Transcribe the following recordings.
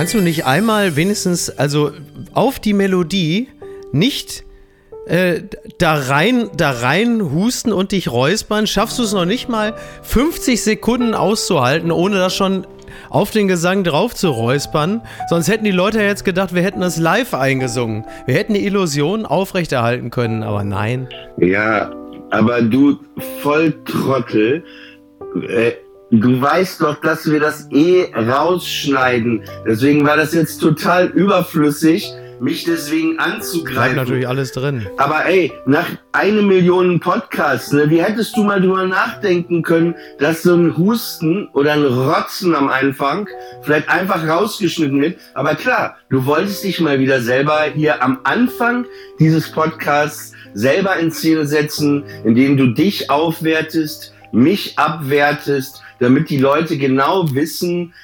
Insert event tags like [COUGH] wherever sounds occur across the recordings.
Kannst du nicht einmal wenigstens, also auf die Melodie, nicht äh, da rein, da rein husten und dich räuspern? Schaffst du es noch nicht mal 50 Sekunden auszuhalten, ohne das schon auf den Gesang drauf zu räuspern? Sonst hätten die Leute jetzt gedacht, wir hätten das live eingesungen. Wir hätten die Illusion aufrechterhalten können, aber nein. Ja, aber du Volltrottel, äh, du weißt doch, dass wir das eh rausschneiden. Deswegen war das jetzt total überflüssig, mich deswegen Bleibt anzugreifen. natürlich alles drin. Aber ey, nach eine Million Podcasts, ne, wie hättest du mal drüber nachdenken können, dass so ein Husten oder ein Rotzen am Anfang vielleicht einfach rausgeschnitten wird? Aber klar, du wolltest dich mal wieder selber hier am Anfang dieses Podcasts selber in Szene setzen, indem du dich aufwertest, mich abwertest, damit die Leute genau wissen,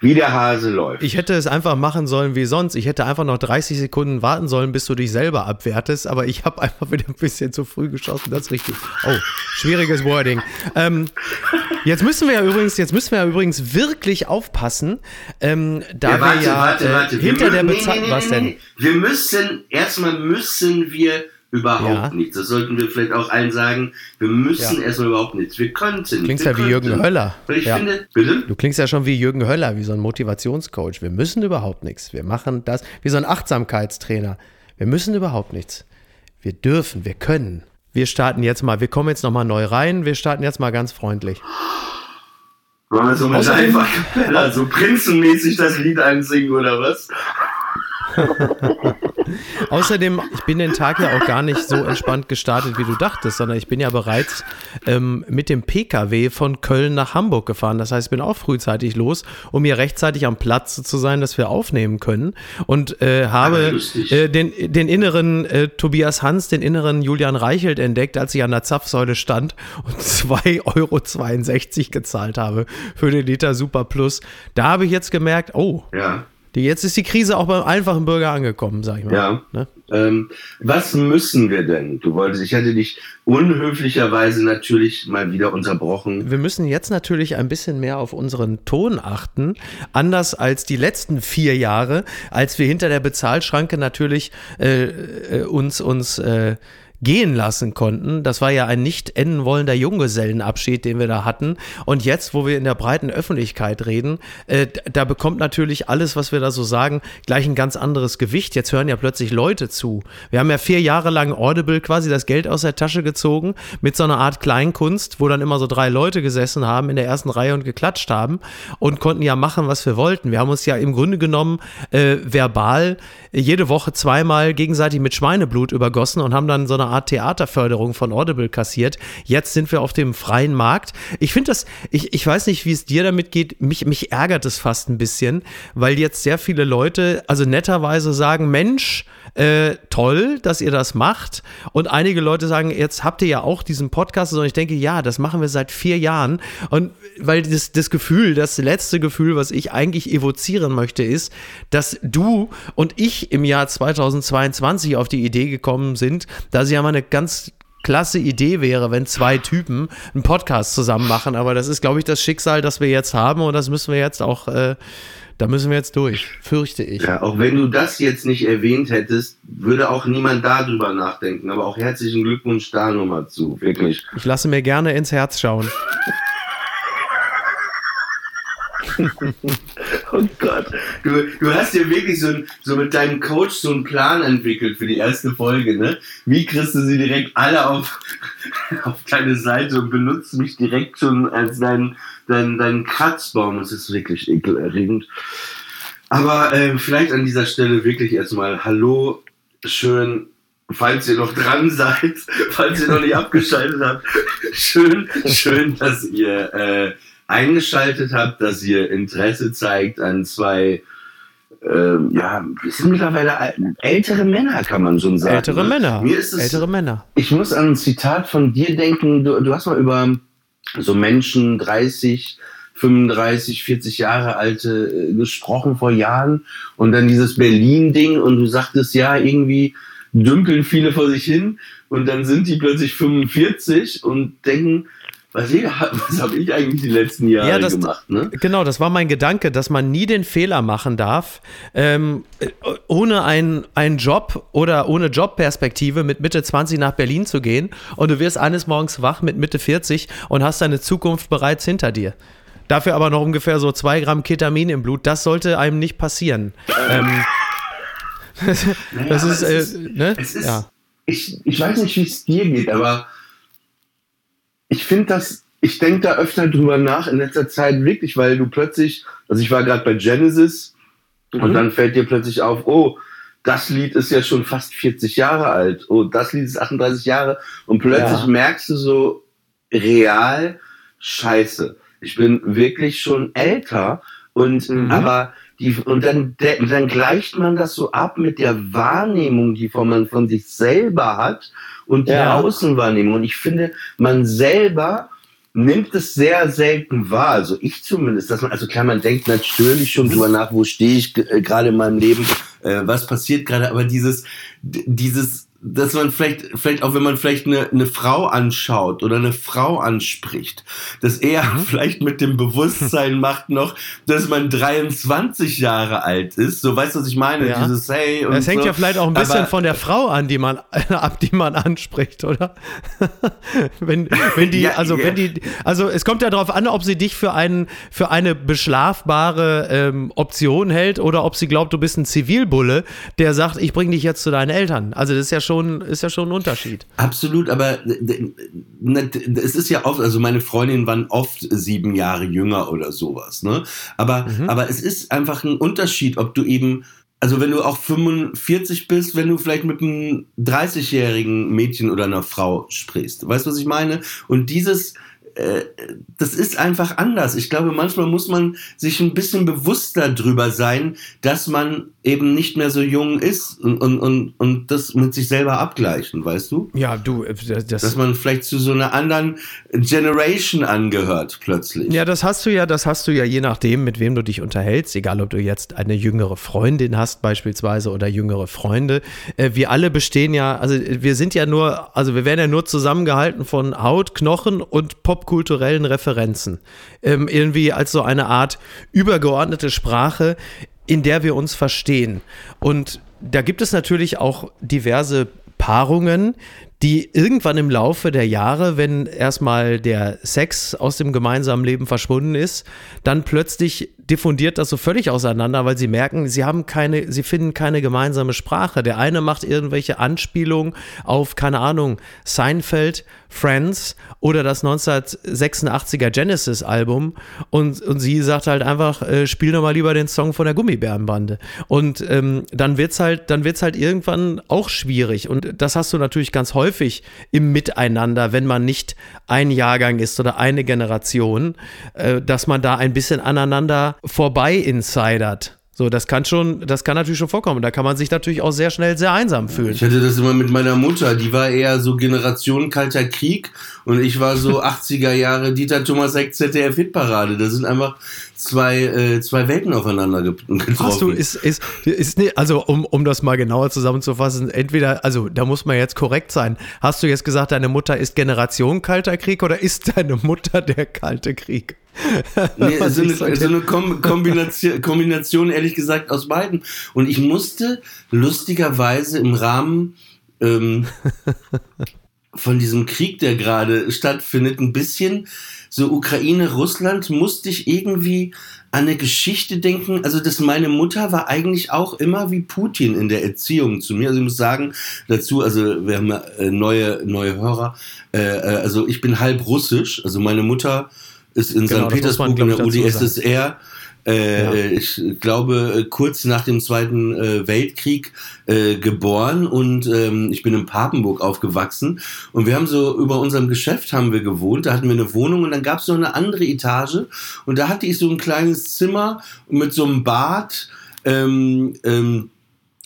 wie der Hase läuft. Ich hätte es einfach machen sollen wie sonst. Ich hätte einfach noch 30 Sekunden warten sollen, bis du dich selber abwertest, aber ich habe einfach wieder ein bisschen zu früh geschossen. Das ist richtig. Oh, schwieriges Wording. Ähm, jetzt müssen wir ja übrigens, jetzt müssen wir ja übrigens wirklich aufpassen, ähm, da wir ja äh, hinter Wir der mü- nee, Bezahlung. nee, nee, Was denn? Wir müssen, erstmal müssen wir überhaupt Ja. nichts. Das sollten wir vielleicht auch allen sagen. Wir müssen Ja. erstmal überhaupt nichts. Wir könnten. Klingst wir ja wie Jürgen könnten. Höller. Weil ich Ja. finde, bitte? Du klingst ja schon wie Jürgen Höller, wie so ein Motivationscoach. Wir müssen überhaupt nichts. Wir machen das wie so ein Achtsamkeitstrainer. Wir müssen überhaupt nichts. Wir dürfen, wir können. Wir starten jetzt mal, wir kommen jetzt nochmal neu rein. Wir starten jetzt mal ganz freundlich. Wollen wir so mit einfach so prinzenmäßig das Lied einsingen oder was? [LAUGHS] Außerdem, ich bin den Tag ja auch gar nicht so entspannt gestartet, wie du dachtest, sondern ich bin ja bereits ähm, mit dem Pkw von Köln nach Hamburg gefahren. Das heißt, ich bin auch frühzeitig los, um hier rechtzeitig am Platz zu sein, dass wir aufnehmen können. Und äh, Ah, habe lustig. äh, den, den inneren äh, Tobias Hans, den inneren Julian Reichelt entdeckt, als ich an der Zapfsäule stand und [LAUGHS] 2,62 Euro gezahlt habe für den Liter Super Plus. Da habe ich jetzt gemerkt, oh, Ja. Jetzt ist die Krise auch beim einfachen Bürger angekommen, sag ich mal. Ja. Ne? Ähm, was müssen wir denn? Du wolltest, ich hatte dich unhöflicherweise natürlich mal wieder unterbrochen. Wir müssen jetzt natürlich ein bisschen mehr auf unseren Ton achten. Anders als die letzten vier Jahre, als wir hinter der Bezahlschranke natürlich äh, äh, uns, uns äh, gehen lassen konnten. Das war ja ein nicht enden wollender Junggesellenabschied, den wir da hatten. Und jetzt, wo wir in der breiten Öffentlichkeit reden, äh, da bekommt natürlich alles, was wir da so sagen, gleich ein ganz anderes Gewicht. Jetzt hören ja plötzlich Leute zu. Wir haben ja vier Jahre lang Audible quasi das Geld aus der Tasche gezogen mit so einer Art Kleinkunst, wo dann immer so drei Leute gesessen haben in der ersten Reihe und geklatscht haben und konnten ja machen, was wir wollten. Wir haben uns ja im Grunde genommen äh, verbal jede Woche zweimal gegenseitig mit Schweineblut übergossen und haben dann so eine Art Theaterförderung von Audible kassiert. Jetzt sind wir auf dem freien Markt. Ich finde das, ich, ich weiß nicht, wie es dir damit geht. Mich, mich ärgert es fast ein bisschen, weil jetzt sehr viele Leute, also netterweise sagen, Mensch, äh, toll, dass ihr das macht. Und einige Leute sagen, jetzt habt ihr ja auch diesen Podcast. Und ich denke, ja, das machen wir seit vier Jahren. Und weil das, das Gefühl, das letzte Gefühl, was ich eigentlich evozieren möchte, ist, dass du und ich im Jahr 2022 auf die Idee gekommen sind, dass ja mal eine ganz klasse Idee wäre, wenn zwei Typen einen Podcast zusammen machen. Aber das ist, glaube ich, das Schicksal, das wir jetzt haben und das müssen wir jetzt auch, äh, da müssen wir jetzt durch, fürchte ich. Ja, auch wenn du das jetzt nicht erwähnt hättest, würde auch niemand darüber nachdenken. Aber auch herzlichen Glückwunsch da nochmal zu, wirklich. Ich lasse mir gerne ins Herz schauen. [LAUGHS] Oh Gott. Du, du hast ja wirklich so, so mit deinem Coach so einen Plan entwickelt für die erste Folge, ne? Wie kriegst du sie direkt alle auf, [LAUGHS] auf deine Seite und benutzt mich direkt schon als dein, dein, dein Kratzbaum? Das ist wirklich ekelerregend. Aber äh, vielleicht an dieser Stelle wirklich erstmal Hallo, schön, falls ihr noch dran seid, [LAUGHS] falls ihr noch nicht abgeschaltet habt. Schön, schön, dass ihr äh, eingeschaltet habt, dass ihr Interesse zeigt an zwei, ähm, ja, wir sind mittlerweile ältere Männer, kann man schon sagen. Ältere ne? Männer. Mir ist es, Ältere Männer. ich muss an ein Zitat von dir denken. Du, du hast mal über so Menschen 30, 35, 40 Jahre alte äh, gesprochen vor Jahren und dann dieses Berlin-Ding und du sagtest ja irgendwie dümpeln viele vor sich hin und dann sind die plötzlich 45 und denken, was, [LAUGHS] was habe ich eigentlich die letzten Jahre Ja, das- gemacht? Ne? Genau, das war mein Gedanke, dass man nie den Fehler machen darf, ähm, äh, ohne einen, einen Job oder ohne Jobperspektive mit Mitte 20 nach Berlin zu gehen und du wirst eines Morgens wach mit Mitte 40 und hast deine Zukunft bereits hinter dir. Dafür aber noch ungefähr so zwei Gramm Ketamin im Blut. Das sollte einem nicht passieren. Ähm, [LAUGHS] das Naja, ist, aber äh, ist, ne? ist ja. ich, ich weiß nicht, wie es dir geht, aber ich finde das, ich denke da öfter drüber nach in letzter Zeit wirklich, weil du plötzlich, also ich war gerade bei Genesis und Mhm. dann fällt dir plötzlich auf, oh, das Lied ist ja schon fast 40 Jahre alt, oh, das Lied ist 38 Jahre und plötzlich Ja. merkst du so real, scheiße, ich bin wirklich schon älter und Mhm. aber die, und dann, dann gleicht man das so ab mit der Wahrnehmung, die man von sich selber hat und der Ja. Außenwahrnehmung. Und ich finde, man selber nimmt es sehr selten wahr. Also ich zumindest, dass man, also klar, man denkt natürlich schon drüber nach, wo stehe ich äh, gerade in meinem Leben, äh, was passiert gerade, aber dieses, dieses, dass man vielleicht, vielleicht auch wenn man vielleicht eine, eine Frau anschaut oder eine Frau anspricht, dass er [LAUGHS] vielleicht mit dem Bewusstsein macht noch, dass man 23 Jahre alt ist. So weißt du, was ich meine? Ja. Dieses Hey und Das hängt so. ja vielleicht auch ein bisschen Aber- von der Frau an, die man [LAUGHS] ab, die man anspricht, oder? [LAUGHS] wenn, wenn die, Ja, also ja. wenn die, also es kommt ja darauf an, ob sie dich für einen, für eine beschlafbare ähm, Option hält oder ob sie glaubt, du bist ein Zivilbulle, der sagt, ich bring dich jetzt zu deinen Eltern. Also das ist ja schon, ist ja schon ein Unterschied. Absolut, aber d- ne, es ist ja oft, also meine Freundinnen waren oft sieben Jahre jünger oder sowas, ne? Aber, aber es ist einfach ein Unterschied, ob du eben, also wenn du auch 45 bist, wenn du vielleicht mit einem 30-jährigen Mädchen oder einer Frau sprichst. Weißt du, was ich meine? Und dieses, äh, das ist einfach anders. Ich glaube, manchmal muss man sich ein bisschen bewusster drüber sein, dass man eben nicht mehr so jung ist und, und, und, und das mit sich selber abgleichen, weißt du? Ja, du, äh, das, Dass man vielleicht zu so einer anderen Generation angehört plötzlich. Ja, das hast du ja, das hast du ja je nachdem, mit wem du dich unterhältst, egal ob du jetzt eine jüngere Freundin hast beispielsweise oder jüngere Freunde. Äh, wir alle bestehen ja, also wir sind ja nur, also wir werden ja nur zusammengehalten von Haut, Knochen und popkulturellen Referenzen. Ähm, irgendwie als so eine Art übergeordnete Sprache, in der wir uns verstehen. Und da gibt es natürlich auch diverse Paarungen, die irgendwann im Laufe der Jahre, wenn erstmal der Sex aus dem gemeinsamen Leben verschwunden ist, dann plötzlich diffundiert das so völlig auseinander, weil sie merken, sie haben keine, sie finden keine gemeinsame Sprache. Der eine macht irgendwelche Anspielungen auf, keine Ahnung, Seinfeld, Friends oder das 1986er Genesis-Album und, und sie sagt halt einfach, äh, spiel doch mal lieber den Song von der Gummibärenbande. Und ähm, dann wird's halt, dann wird's halt irgendwann auch schwierig. Und das hast du natürlich ganz häufig im Miteinander, wenn man nicht ein Jahrgang ist oder eine Generation, äh, dass man da ein bisschen aneinander vorbei insidert. So, das kann schon, das kann natürlich schon vorkommen. Da kann man sich natürlich auch sehr schnell sehr einsam fühlen. Ich hatte das immer mit meiner Mutter, die war eher so Generation Kalter Krieg und ich war so [LAUGHS] 80er Jahre Dieter Thomas Heck ZDF Hitparade. Das sind einfach zwei, äh, zwei Welten aufeinander ge- [LAUGHS] getroffen. Hast du, ist, ist, ist nee, also um, um das mal genauer zusammenzufassen, entweder, also da muss man jetzt korrekt sein. Hast du jetzt gesagt, deine Mutter ist Generation Kalter Krieg oder ist deine Mutter der Kalte Krieg? [LAUGHS] Nee, so eine, so eine Kom Kombination, Kombination, ehrlich gesagt, aus beiden. Und ich musste lustigerweise im Rahmen ähm, [LAUGHS] von diesem Krieg, der gerade stattfindet, ein bisschen so Ukraine, Russland, musste ich irgendwie an eine Geschichte denken. Also, dass meine Mutter war eigentlich auch immer wie Putin in der Erziehung zu mir. Also, ich muss sagen dazu, also, wir haben äh, neue, neue Hörer. Äh, äh, also, ich bin halb russisch. Also, meine Mutter ist in Genau, St. muss man, Petersburg in der UdSSR. Äh, Ja. Ich glaube, äh, kurz nach dem Zweiten äh, Weltkrieg äh, geboren und ähm, ich bin in Papenburg aufgewachsen. Und wir haben so über unserem Geschäft haben wir gewohnt, da hatten wir eine Wohnung und dann gab es noch eine andere Etage. Und da hatte ich so ein kleines Zimmer mit so einem Bad, ähm, ähm,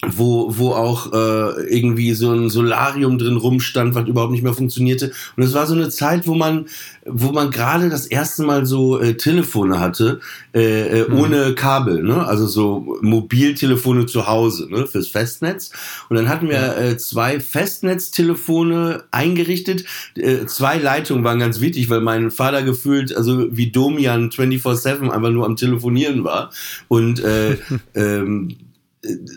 wo, wo auch äh, irgendwie so ein Solarium drin rumstand, was überhaupt nicht mehr funktionierte. Und es war so eine Zeit, wo man, wo man gerade das erste Mal so äh, Telefone hatte, äh, äh, ohne Kabel, ne? Also so Mobiltelefone zu Hause, ne? Fürs Festnetz. Und dann hatten wir äh, zwei Festnetztelefone eingerichtet. Äh, zwei Leitungen waren ganz wichtig, weil mein Vater gefühlt, also wie Domian 24-7 einfach nur am Telefonieren war. Und äh, [LAUGHS] ähm,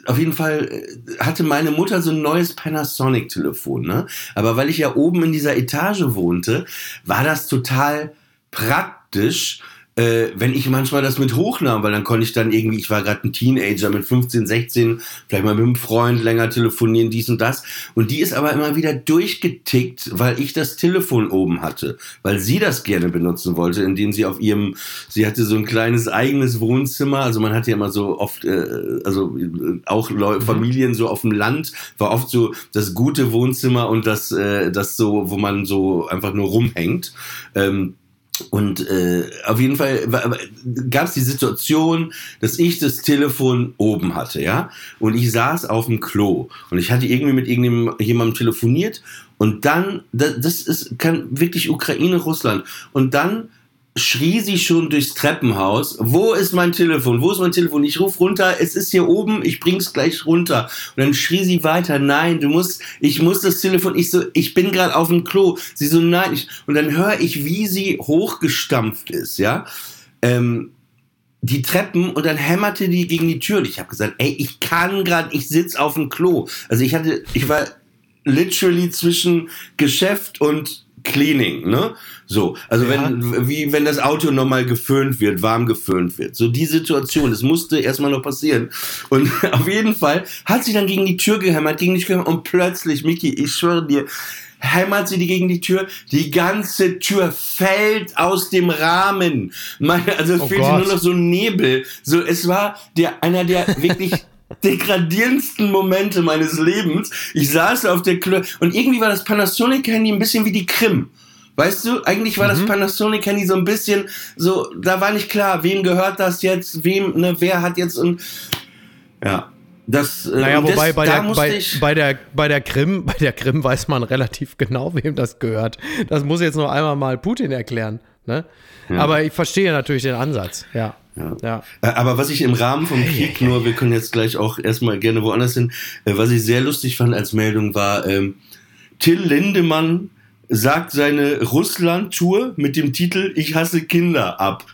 auf jeden Fall äh, hatte meine Mutter so ein neues Panasonic-Telefon, ne? Aber weil ich ja oben in dieser Etage wohnte, war das total praktisch, äh, wenn ich manchmal das mit hochnahm, weil dann konnte ich dann irgendwie, ich war gerade ein Teenager mit 15, 16, vielleicht mal mit einem Freund länger telefonieren, dies und das. Und die ist aber immer wieder durchgetickt, weil ich das Telefon oben hatte, weil sie das gerne benutzen wollte, indem sie auf ihrem, sie hatte so ein kleines eigenes Wohnzimmer, also man hat ja immer so oft, äh, also äh, auch Leu Familien so auf dem Land, war oft so das gute Wohnzimmer und das, äh, das so, wo man so einfach nur rumhängt. Ähm, und äh, auf jeden Fall gab es die Situation, dass ich das Telefon oben hatte, ja, und ich saß auf dem Klo und ich hatte irgendwie mit irgendjemandem telefoniert und dann, das, ist kann wirklich Ukraine, Russland. Und dann schrie sie schon durchs Treppenhaus, wo ist mein Telefon, wo ist mein Telefon, ich ruf runter, es ist hier oben, ich bring's gleich runter. Und dann schrie sie weiter, nein, du musst, ich muss das Telefon, ich so, ich bin gerade auf dem Klo. Sie so, nein, ich, und dann höre ich, wie sie hochgestampft ist, ja. Ähm, die Treppen und dann hämmerte die gegen die Tür und ich habe gesagt, ey, ich kann gerade, ich sitz auf dem Klo. Also ich hatte, ich war literally zwischen Geschäft und Cleaning, ne? So, also Ja. wenn, wie wenn das Auto nochmal geföhnt wird, warm geföhnt wird. So die Situation, das musste erstmal noch passieren. Und [LAUGHS] auf jeden Fall hat sie dann gegen die Tür gehämmert, gegen die Tür gehämmert und plötzlich, Miki, ich schwöre dir, hämmert sie die gegen die Tür, die ganze Tür fällt aus dem Rahmen. [LAUGHS] Meine, also es Oh fehlte nur noch so ein Nebel. So, es war der, einer der wirklich [LAUGHS] degradierendsten Momente meines Lebens. Ich saß auf der Klo und irgendwie war das Panasonic-Handy ein bisschen wie die Krim. Weißt du, eigentlich war Mhm. das Panasonic-Handy so ein bisschen so, da war nicht klar, wem gehört das jetzt, wem, ne, wer hat jetzt und ja, das. äh, Naja, und das, wobei bei der, bei, bei, der, bei der Krim, bei der Krim weiß man relativ genau, wem das gehört. Das muss jetzt noch einmal mal Putin erklären. Ne? Aber ich verstehe natürlich den Ansatz. Ja. Ja. Äh, Aber was ich im Rahmen vom Krieg nur, wir können jetzt gleich auch erstmal gerne woanders hin, äh, was ich sehr lustig fand als Meldung war, ähm, Till Lindemann sagt seine Russland-Tour mit dem Titel Ich hasse Kinder ab.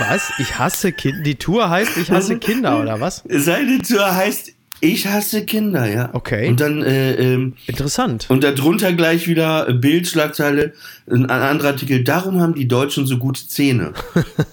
Was? Ich hasse Kinder. Die Tour heißt Ich hasse Kinder, oder was? Seine Tour heißt Ich hasse Kinder, ja. Okay. Und dann, äh, ähm, Interessant. und darunter gleich wieder äh, Bildschlagzeile, ein anderer Artikel, darum haben die Deutschen so gute Zähne.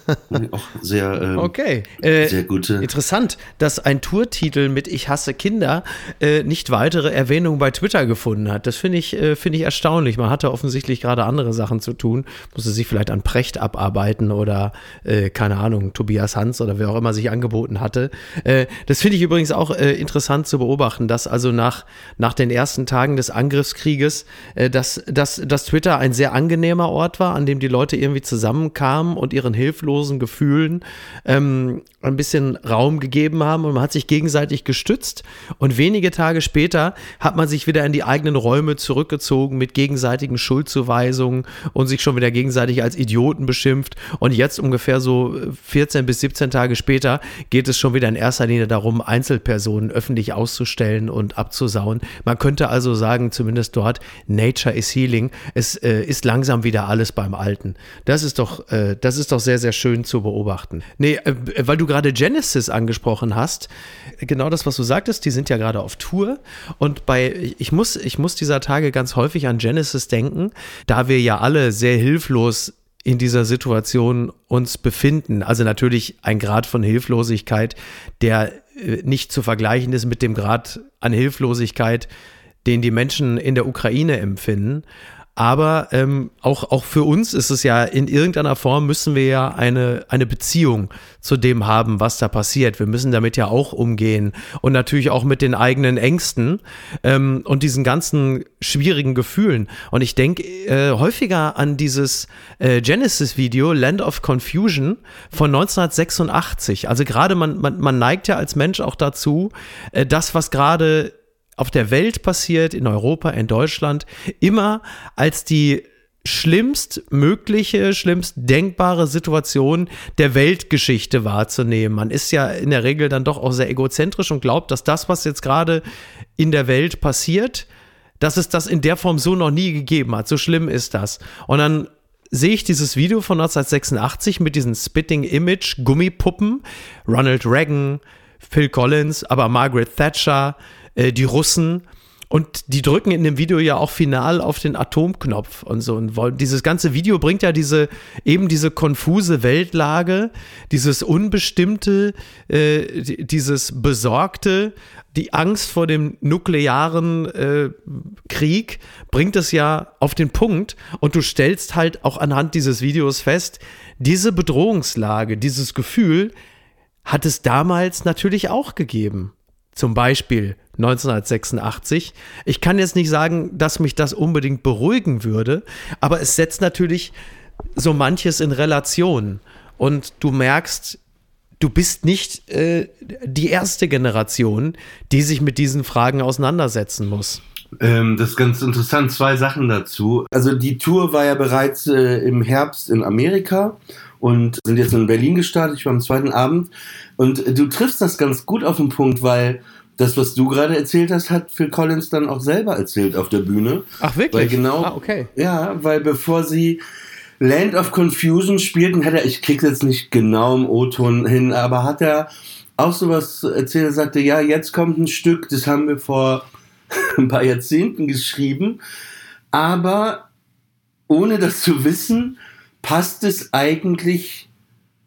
[LAUGHS] Auch sehr, ähm, Okay. Äh, sehr gute. Interessant, dass ein Tourtitel mit Ich hasse Kinder äh, nicht weitere Erwähnung bei Twitter gefunden hat. Das finde ich, äh, finde ich erstaunlich. Man hatte offensichtlich gerade andere Sachen zu tun, musste sich vielleicht an Precht abarbeiten oder, äh, keine Ahnung, Tobias Hans oder wer auch immer sich angeboten hatte. Äh, das finde ich übrigens auch äh, interessant interessant zu beobachten, dass also nach, nach den ersten Tagen des Angriffskrieges, äh, dass, dass, dass Twitter ein sehr angenehmer Ort war, an dem die Leute irgendwie zusammenkamen und ihren hilflosen Gefühlen ähm, ein bisschen Raum gegeben haben und man hat sich gegenseitig gestützt. Und wenige Tage später hat man sich wieder in die eigenen Räume zurückgezogen mit gegenseitigen Schuldzuweisungen und sich schon wieder gegenseitig als Idioten beschimpft. Und jetzt ungefähr so 14 bis 17 Tage später geht es schon wieder in erster Linie darum, Einzelpersonen öffentlich auszustellen und abzusauen. Man könnte also sagen, zumindest dort, Nature is healing. Es äh, ist langsam wieder alles beim Alten. Das ist doch, äh, das ist doch sehr, sehr schön zu beobachten. Nee, äh, weil du gerade Genesis angesprochen hast, genau das, was du sagtest, die sind ja gerade auf Tour und bei, ich muss, ich muss dieser Tage ganz häufig an Genesis denken, da wir ja alle sehr hilflos in dieser Situation uns befinden. Also natürlich ein Grad von Hilflosigkeit, der nicht zu vergleichen ist mit dem Grad an Hilflosigkeit, den die Menschen in der Ukraine empfinden. Aber ähm, auch, auch für uns ist es ja in irgendeiner Form müssen wir ja eine, eine Beziehung zu dem haben, was da passiert. Wir müssen damit ja auch umgehen und natürlich auch mit den eigenen Ängsten ähm, und diesen ganzen schwierigen Gefühlen. Und ich denke äh, häufiger an dieses äh, Genesis-Video Land of Confusion von 1986. Also gerade man, man, man neigt ja als Mensch auch dazu, äh, das, was gerade auf der Welt passiert, in Europa, in Deutschland, immer als die schlimmst mögliche, schlimmst denkbare Situation der Weltgeschichte wahrzunehmen. Man ist ja in der Regel dann doch auch sehr egozentrisch und glaubt, dass das, was jetzt gerade in der Welt passiert, dass es das in der Form so noch nie gegeben hat. So schlimm ist das. Und dann sehe ich dieses Video von 1986 mit diesen Spitting Image Gummipuppen, Ronald Reagan, Phil Collins, aber Margaret Thatcher, äh, die Russen. Und die drücken in dem Video ja auch final auf den Atomknopf und so. Und wollen, dieses ganze Video bringt ja diese, eben diese konfuse Weltlage, dieses Unbestimmte, äh, dieses Besorgte, die Angst vor dem nuklearen äh, Krieg, bringt es ja auf den Punkt. Und du stellst halt auch anhand dieses Videos fest, diese Bedrohungslage, dieses Gefühl hat es damals natürlich auch gegeben. Zum Beispiel 1986. Ich kann jetzt nicht sagen, dass mich das unbedingt beruhigen würde, aber es setzt natürlich so manches in Relation. Und du merkst, du bist nicht äh, die erste Generation, die sich mit diesen Fragen auseinandersetzen muss. Ähm, das ist ganz interessant. Zwei Sachen dazu. Also die Tour war ja bereits äh, im Herbst in Amerika und sind jetzt in Berlin gestartet. Ich war am zweiten Abend. Und du triffst das ganz gut auf den Punkt, weil das, was du gerade erzählt hast, hat Phil Collins dann auch selber erzählt auf der Bühne. Ach, wirklich? Weil genau, Ah, okay. Ja, weil bevor sie Land of Confusion spielten, hat er, ich krieg's jetzt nicht genau im O-Ton hin, aber hat er auch sowas erzählt, er sagte, ja, jetzt kommt ein Stück, das haben wir vor [LAUGHS] ein paar Jahrzehnten geschrieben, aber ohne das zu wissen, passt es eigentlich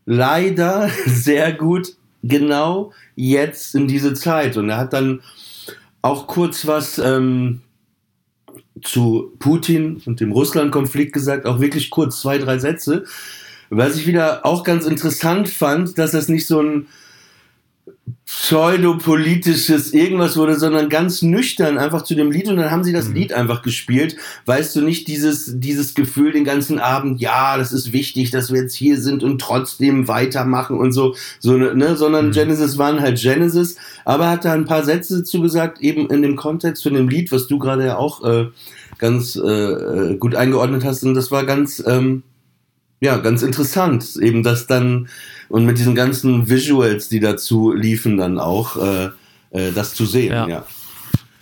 leider [LAUGHS] sehr gut genau jetzt in diese Zeit. Und er hat dann auch kurz was ähm, zu Putin und dem Russland-Konflikt gesagt, auch wirklich kurz zwei, drei Sätze. Was ich wieder auch ganz interessant fand, dass das nicht so ein pseudopolitisches irgendwas wurde, sondern ganz nüchtern einfach zu dem Lied und dann haben sie das Lied einfach gespielt. Weißt du nicht dieses, dieses Gefühl den ganzen Abend, ja, das ist wichtig, dass wir jetzt hier sind und trotzdem weitermachen und so, so ne, sondern Genesis waren halt Genesis, aber hat da ein paar Sätze dazu gesagt, eben in dem Kontext von dem Lied, was du gerade ja auch äh, ganz äh, äh, gut eingeordnet hast. Und das war ganz, ähm, ja, ganz interessant, eben das dann und mit diesen ganzen Visuals, die dazu liefen, dann auch äh, äh, das zu sehen. Ja. Ja.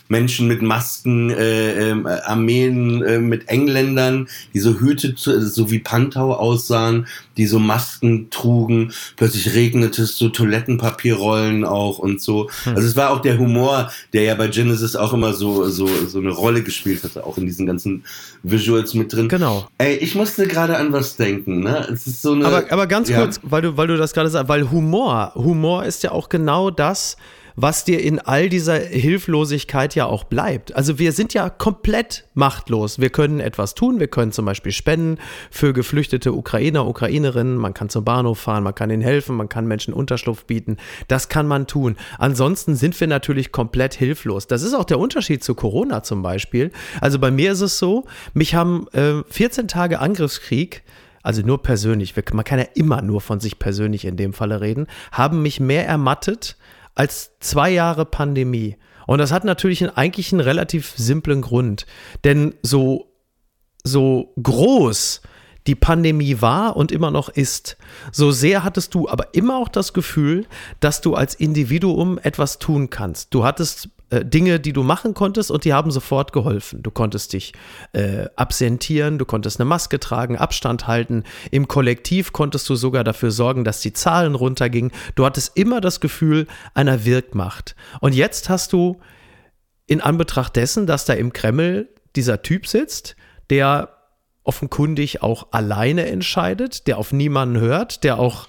Menschen mit Masken, äh, äh, Armeen äh, mit Engländern, die so Hüte, zu- so wie Pantau aussahen, die so Masken trugen. Plötzlich regnete es so Toilettenpapierrollen auch und so. Also es war auch der Humor, der ja bei Genesis auch immer so so so eine Rolle gespielt hatte, auch in diesen ganzen Visuals mit drin. Genau. Ey, ich musste gerade an was denken, ne? Es ist so eine. Aber, aber ganz Ja. kurz, weil du, weil du das gerade sagst, weil Humor, Humor ist ja auch genau das, was dir in all dieser Hilflosigkeit ja auch bleibt. Also wir sind ja komplett machtlos. Wir können etwas tun, wir können zum Beispiel spenden für geflüchtete Ukrainer, Ukrainerinnen, man kann zum Bahnhof fahren, man kann ihnen helfen, man kann Menschen Unterschlupf bieten. Das kann man tun. Ansonsten sind wir natürlich komplett hilflos. Das ist auch der Unterschied zu Corona zum Beispiel. Also bei mir ist es so, mich haben äh, 14 Tage Angriffskrieg also nur persönlich, man kann ja immer nur von sich persönlich in dem Falle reden, haben mich mehr ermattet als zwei Jahre Pandemie. Und das hat natürlich einen, eigentlich einen relativ simplen Grund. Denn so, so groß die Pandemie war und immer noch ist, so sehr hattest du aber immer auch das Gefühl, dass du als Individuum etwas tun kannst. Du hattest äh, Dinge, die du machen konntest und die haben sofort geholfen. Du konntest dich äh, absentieren, du konntest eine Maske tragen, Abstand halten. Im Kollektiv konntest du sogar dafür sorgen, dass die Zahlen runtergingen. Du hattest immer das Gefühl einer Wirkmacht. Und jetzt hast du in Anbetracht dessen, dass da im Kreml dieser Typ sitzt, der offenkundig auch alleine entscheidet, der auf niemanden hört, der auch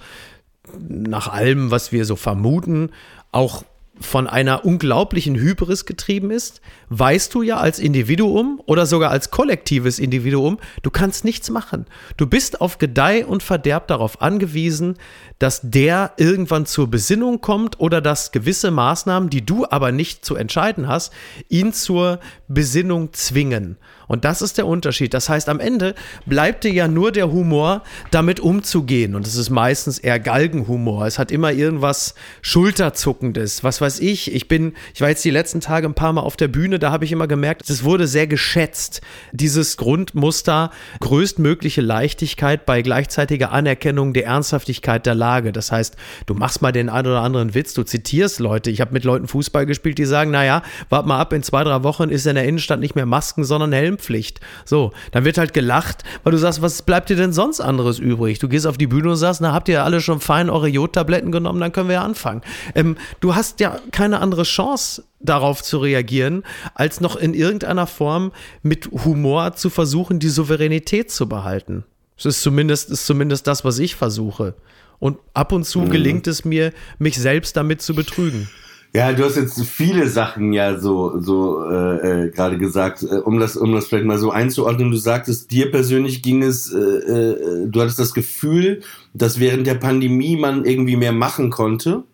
nach allem, was wir so vermuten, auch von einer unglaublichen Hybris getrieben ist, weißt du ja als Individuum oder sogar als kollektives Individuum, du kannst nichts machen. Du bist auf Gedeih und Verderb darauf angewiesen, dass der irgendwann zur Besinnung kommt oder dass gewisse Maßnahmen, die du aber nicht zu entscheiden hast, ihn zur Besinnung zwingen. Und das ist der Unterschied. Das heißt, am Ende bleibt dir ja nur der Humor, damit umzugehen. Und es ist meistens eher Galgenhumor. Es hat immer irgendwas Schulterzuckendes. Was weiß ich. Ich bin, ich war jetzt die letzten Tage ein paar Mal auf der Bühne, da habe ich immer gemerkt, es wurde sehr geschätzt. Dieses Grundmuster, größtmögliche Leichtigkeit bei gleichzeitiger Anerkennung der Ernsthaftigkeit der Lage. Das heißt, du machst mal den einen oder anderen Witz, du zitierst Leute. Ich habe mit Leuten Fußball gespielt, die sagen, naja, wart mal ab, in zwei, drei Wochen ist in der Innenstadt nicht mehr Masken, sondern Helm Impfpflicht. So, dann wird halt gelacht, weil du sagst, was bleibt dir denn sonst anderes übrig? Du gehst auf die Bühne und sagst, na, habt ihr alle schon fein eure Jodtabletten genommen, dann können wir ja anfangen. Ähm, du hast ja keine andere Chance, darauf zu reagieren, als noch in irgendeiner Form mit Humor zu versuchen, die Souveränität zu behalten. Das ist zumindest, ist zumindest das, was ich versuche. Und ab und zu mhm. gelingt es mir, mich selbst damit zu betrügen. Ja, du hast jetzt viele Sachen ja so so äh, äh, gerade gesagt, äh, um das um das vielleicht mal so einzuordnen. Du sagtest, dir persönlich ging es, äh, äh, du hattest das Gefühl, dass während der Pandemie man irgendwie mehr machen konnte.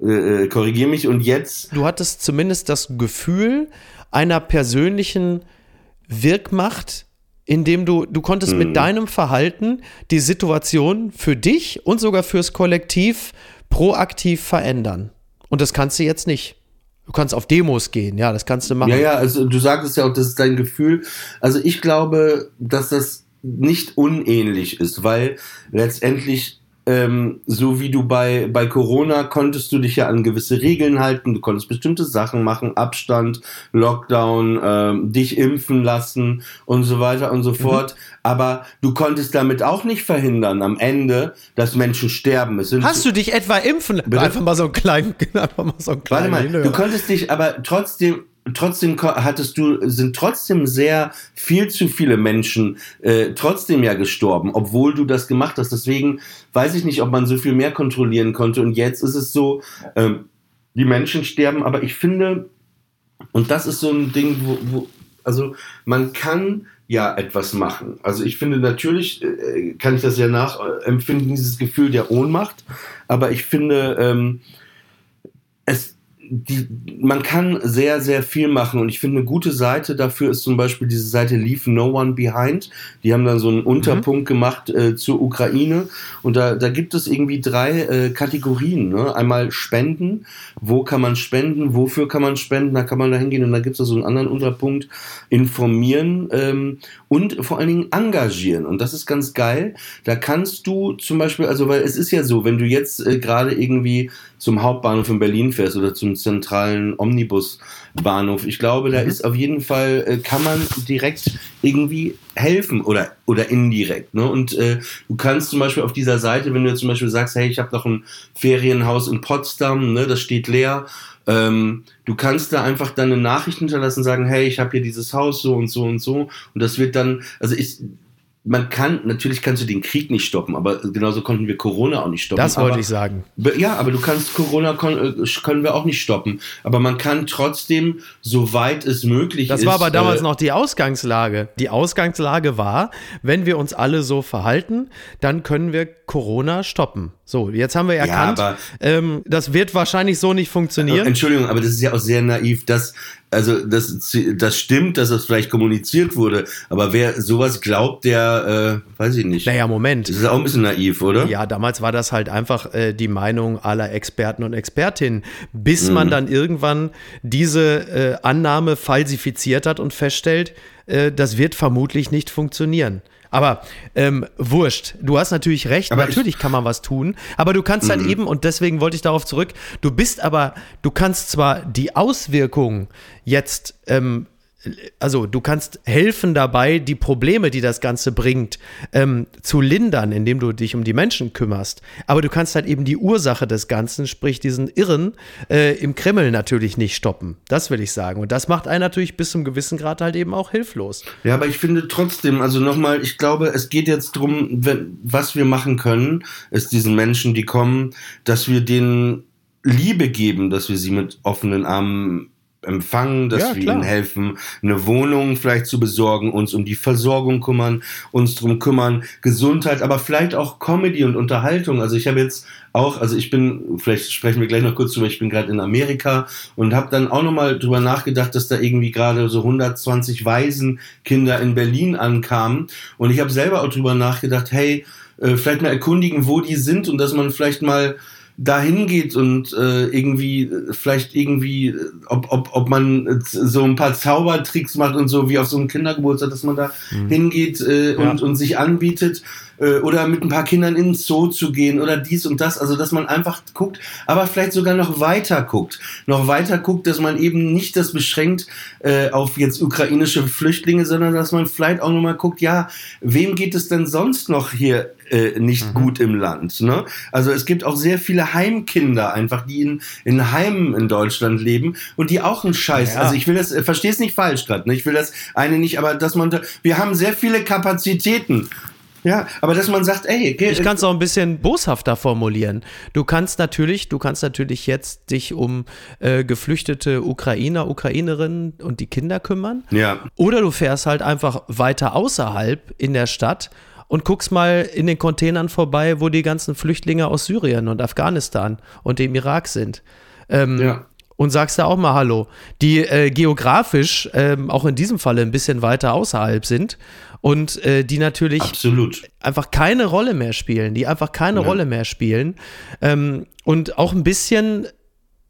Äh, äh, korrigier mich und jetzt. Du hattest zumindest das Gefühl einer persönlichen Wirkmacht, indem du, du konntest hm. mit deinem Verhalten die Situation für dich und sogar fürs Kollektiv proaktiv verändern. Und das kannst du jetzt nicht. Du kannst auf Demos gehen, ja, das kannst du machen. Ja, ja, also du sagtest ja auch, das ist dein Gefühl. Also ich glaube, dass das nicht unähnlich ist, weil letztendlich ähm, so wie du bei, bei Corona konntest du dich ja an gewisse Regeln halten, du konntest bestimmte Sachen machen, Abstand, Lockdown, ähm, dich impfen lassen und so weiter und so mhm. fort. Aber du konntest damit auch nicht verhindern am Ende, dass Menschen sterben. Hast du dich etwa impfen? Bitte? Einfach mal so einen kleinen, [LAUGHS] einfach mal so einen kleinen. Warte mal, du konntest dich aber trotzdem trotzdem hattest du, sind trotzdem sehr viel zu viele Menschen äh, trotzdem ja gestorben, obwohl du das gemacht hast. Deswegen weiß ich nicht, ob man so viel mehr kontrollieren konnte. Und jetzt ist es so, ähm, die Menschen sterben, aber ich finde, und das ist so ein Ding, wo, wo also man kann ja etwas machen. Also ich finde natürlich äh, kann ich das ja nachempfinden, dieses Gefühl der Ohnmacht, aber ich finde ähm, es die, man kann sehr, sehr viel machen und ich finde, eine gute Seite dafür ist zum Beispiel diese Seite Leave No One Behind. Die haben dann so einen Unterpunkt mhm. gemacht äh, zur Ukraine und da, da gibt es irgendwie drei äh, Kategorien. Ne? Einmal Spenden, wo kann man spenden, wofür kann man spenden, da kann man da hingehen und da gibt es so einen anderen Unterpunkt, informieren ähm, und vor allen Dingen engagieren. Und das ist ganz geil. Da kannst du zum Beispiel, also weil es ist ja so, wenn du jetzt äh, gerade irgendwie zum Hauptbahnhof in Berlin fährst oder zum zentralen Omnibusbahnhof. Ich glaube, da mhm. ist auf jeden Fall, äh, kann man direkt irgendwie helfen oder, oder indirekt. Ne? Und äh, du kannst zum Beispiel auf dieser Seite, wenn du jetzt zum Beispiel sagst, hey, ich habe noch ein Ferienhaus in Potsdam, ne, das steht leer, ähm, du kannst da einfach deine Nachrichten hinterlassen, sagen, hey, ich habe hier dieses Haus so und so und so. Und das wird dann, also ich, man kann, natürlich kannst du den Krieg nicht stoppen, aber genauso konnten wir Corona auch nicht stoppen. Das wollte aber, ich sagen. Ja, aber du kannst Corona kon äh, können wir auch nicht stoppen. Aber man kann trotzdem, soweit es möglich Das ist. war aber damals äh, noch die Ausgangslage. Die Ausgangslage war, wenn wir uns alle so verhalten, dann können wir Corona stoppen. So, jetzt haben wir erkannt, aber- ähm, das wird wahrscheinlich so nicht funktionieren. Entschuldigung, aber das ist ja auch sehr naiv, dass, also das, das stimmt, dass das vielleicht kommuniziert wurde, aber wer sowas glaubt, der, äh, weiß ich nicht. Naja, Moment. Das ist auch ein bisschen naiv, oder? Ja, damals war das halt einfach äh, die Meinung aller Experten und Expertinnen, bis Mhm. man dann irgendwann diese äh, Annahme falsifiziert hat und feststellt, äh, das wird vermutlich nicht funktionieren. Aber ähm, wurscht, du hast natürlich recht, Aber ich- Mhm. natürlich kann man was tun, aber du kannst halt eben, und deswegen wollte ich darauf zurück, du bist aber, du kannst zwar die Auswirkungen jetzt ähm, also du kannst helfen dabei, die Probleme, die das Ganze bringt, ähm, zu lindern, indem du dich um die Menschen kümmerst. Aber du kannst halt eben die Ursache des Ganzen, sprich diesen Irren, äh, im Kreml natürlich nicht stoppen. Das will ich sagen. Und das macht einen natürlich bis zum gewissen Grad halt eben auch hilflos. Ja, aber ich finde trotzdem, also nochmal, ich glaube, es geht jetzt wenn, was wir machen können, ist diesen Menschen, die kommen, dass wir denen Liebe geben, dass wir sie mit offenen Armen empfangen, dass Ja, wir ihnen helfen, eine Wohnung vielleicht zu besorgen, uns um die Versorgung kümmern, uns drum kümmern, Gesundheit, aber vielleicht auch Comedy und Unterhaltung. Also ich habe jetzt auch, also ich bin, vielleicht sprechen wir gleich noch kurz drüber, ich bin gerade in Amerika und habe dann auch nochmal drüber nachgedacht, dass da irgendwie gerade so 120 Waisenkinder in Berlin ankamen und ich habe selber auch drüber nachgedacht, hey, äh, vielleicht mal erkundigen, wo die sind und dass man vielleicht mal dahin geht und äh, irgendwie vielleicht irgendwie, ob, ob, ob man so ein paar Zaubertricks macht und so wie auf so einem Kindergeburtstag, dass man da hingeht äh, und, und sich anbietet äh, oder mit ein paar Kindern ins Zoo zu gehen oder dies und das, also dass man einfach guckt, aber vielleicht sogar noch weiter guckt, noch weiter guckt, dass man eben nicht das beschränkt äh, auf jetzt ukrainische Flüchtlinge, sondern dass man vielleicht auch nochmal guckt, ja, wem geht es denn sonst noch hier äh, nicht gut im Land. Ne? Also es gibt auch sehr viele Heimkinder einfach, die in, in Heimen in Deutschland leben und die auch einen Scheiß. Ja. Also ich will das, äh, verstehe es nicht falsch gerade, ne? ich will das eine nicht, aber dass man, wir haben sehr viele Kapazitäten. Ja, aber dass man sagt, ey, geh, Ich kann es auch ein bisschen boshafter formulieren. Du kannst natürlich, du kannst natürlich jetzt dich um äh, geflüchtete Ukrainer, Ukrainerinnen und die Kinder kümmern. Ja. Oder du fährst halt einfach weiter außerhalb in der Stadt und guckst mal in den Containern vorbei, wo die ganzen Flüchtlinge aus Syrien und Afghanistan und dem Irak sind. Ähm, Ja. Und sagst da auch mal Hallo, die äh, geografisch ähm, auch in diesem Falle ein bisschen weiter außerhalb sind und äh, die natürlich Absolut. einfach keine Rolle mehr spielen, die einfach keine Rolle mehr spielen ähm, und auch ein bisschen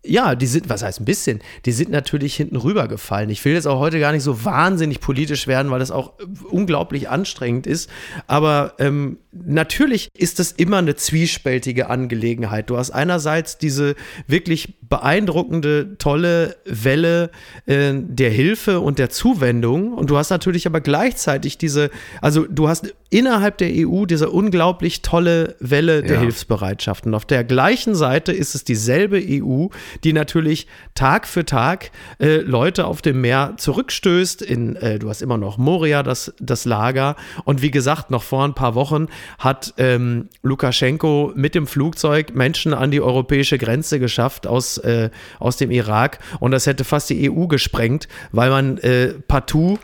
ja, die sind, was heißt ein bisschen, die sind natürlich hinten rübergefallen. Ich will jetzt auch heute gar nicht so wahnsinnig politisch werden, weil das auch unglaublich anstrengend ist. Aber ähm, natürlich ist das immer eine zwiespältige Angelegenheit. Du hast einerseits diese wirklich beeindruckende, tolle Welle äh, der Hilfe und der Zuwendung. Und du hast natürlich aber gleichzeitig diese, also du hast innerhalb der EU diese unglaublich tolle Welle der Ja. Hilfsbereitschaft. Und auf der gleichen Seite ist es dieselbe EU, die natürlich Tag für Tag äh, Leute auf dem Meer zurückstößt. In, äh, du hast immer noch Moria, das, das Lager. Und wie gesagt, noch vor ein paar Wochen hat ähm, Lukaschenko mit dem Flugzeug Menschen an die europäische Grenze geschafft aus, äh, aus dem Irak. Und das hätte fast die EU gesprengt, weil man äh, partout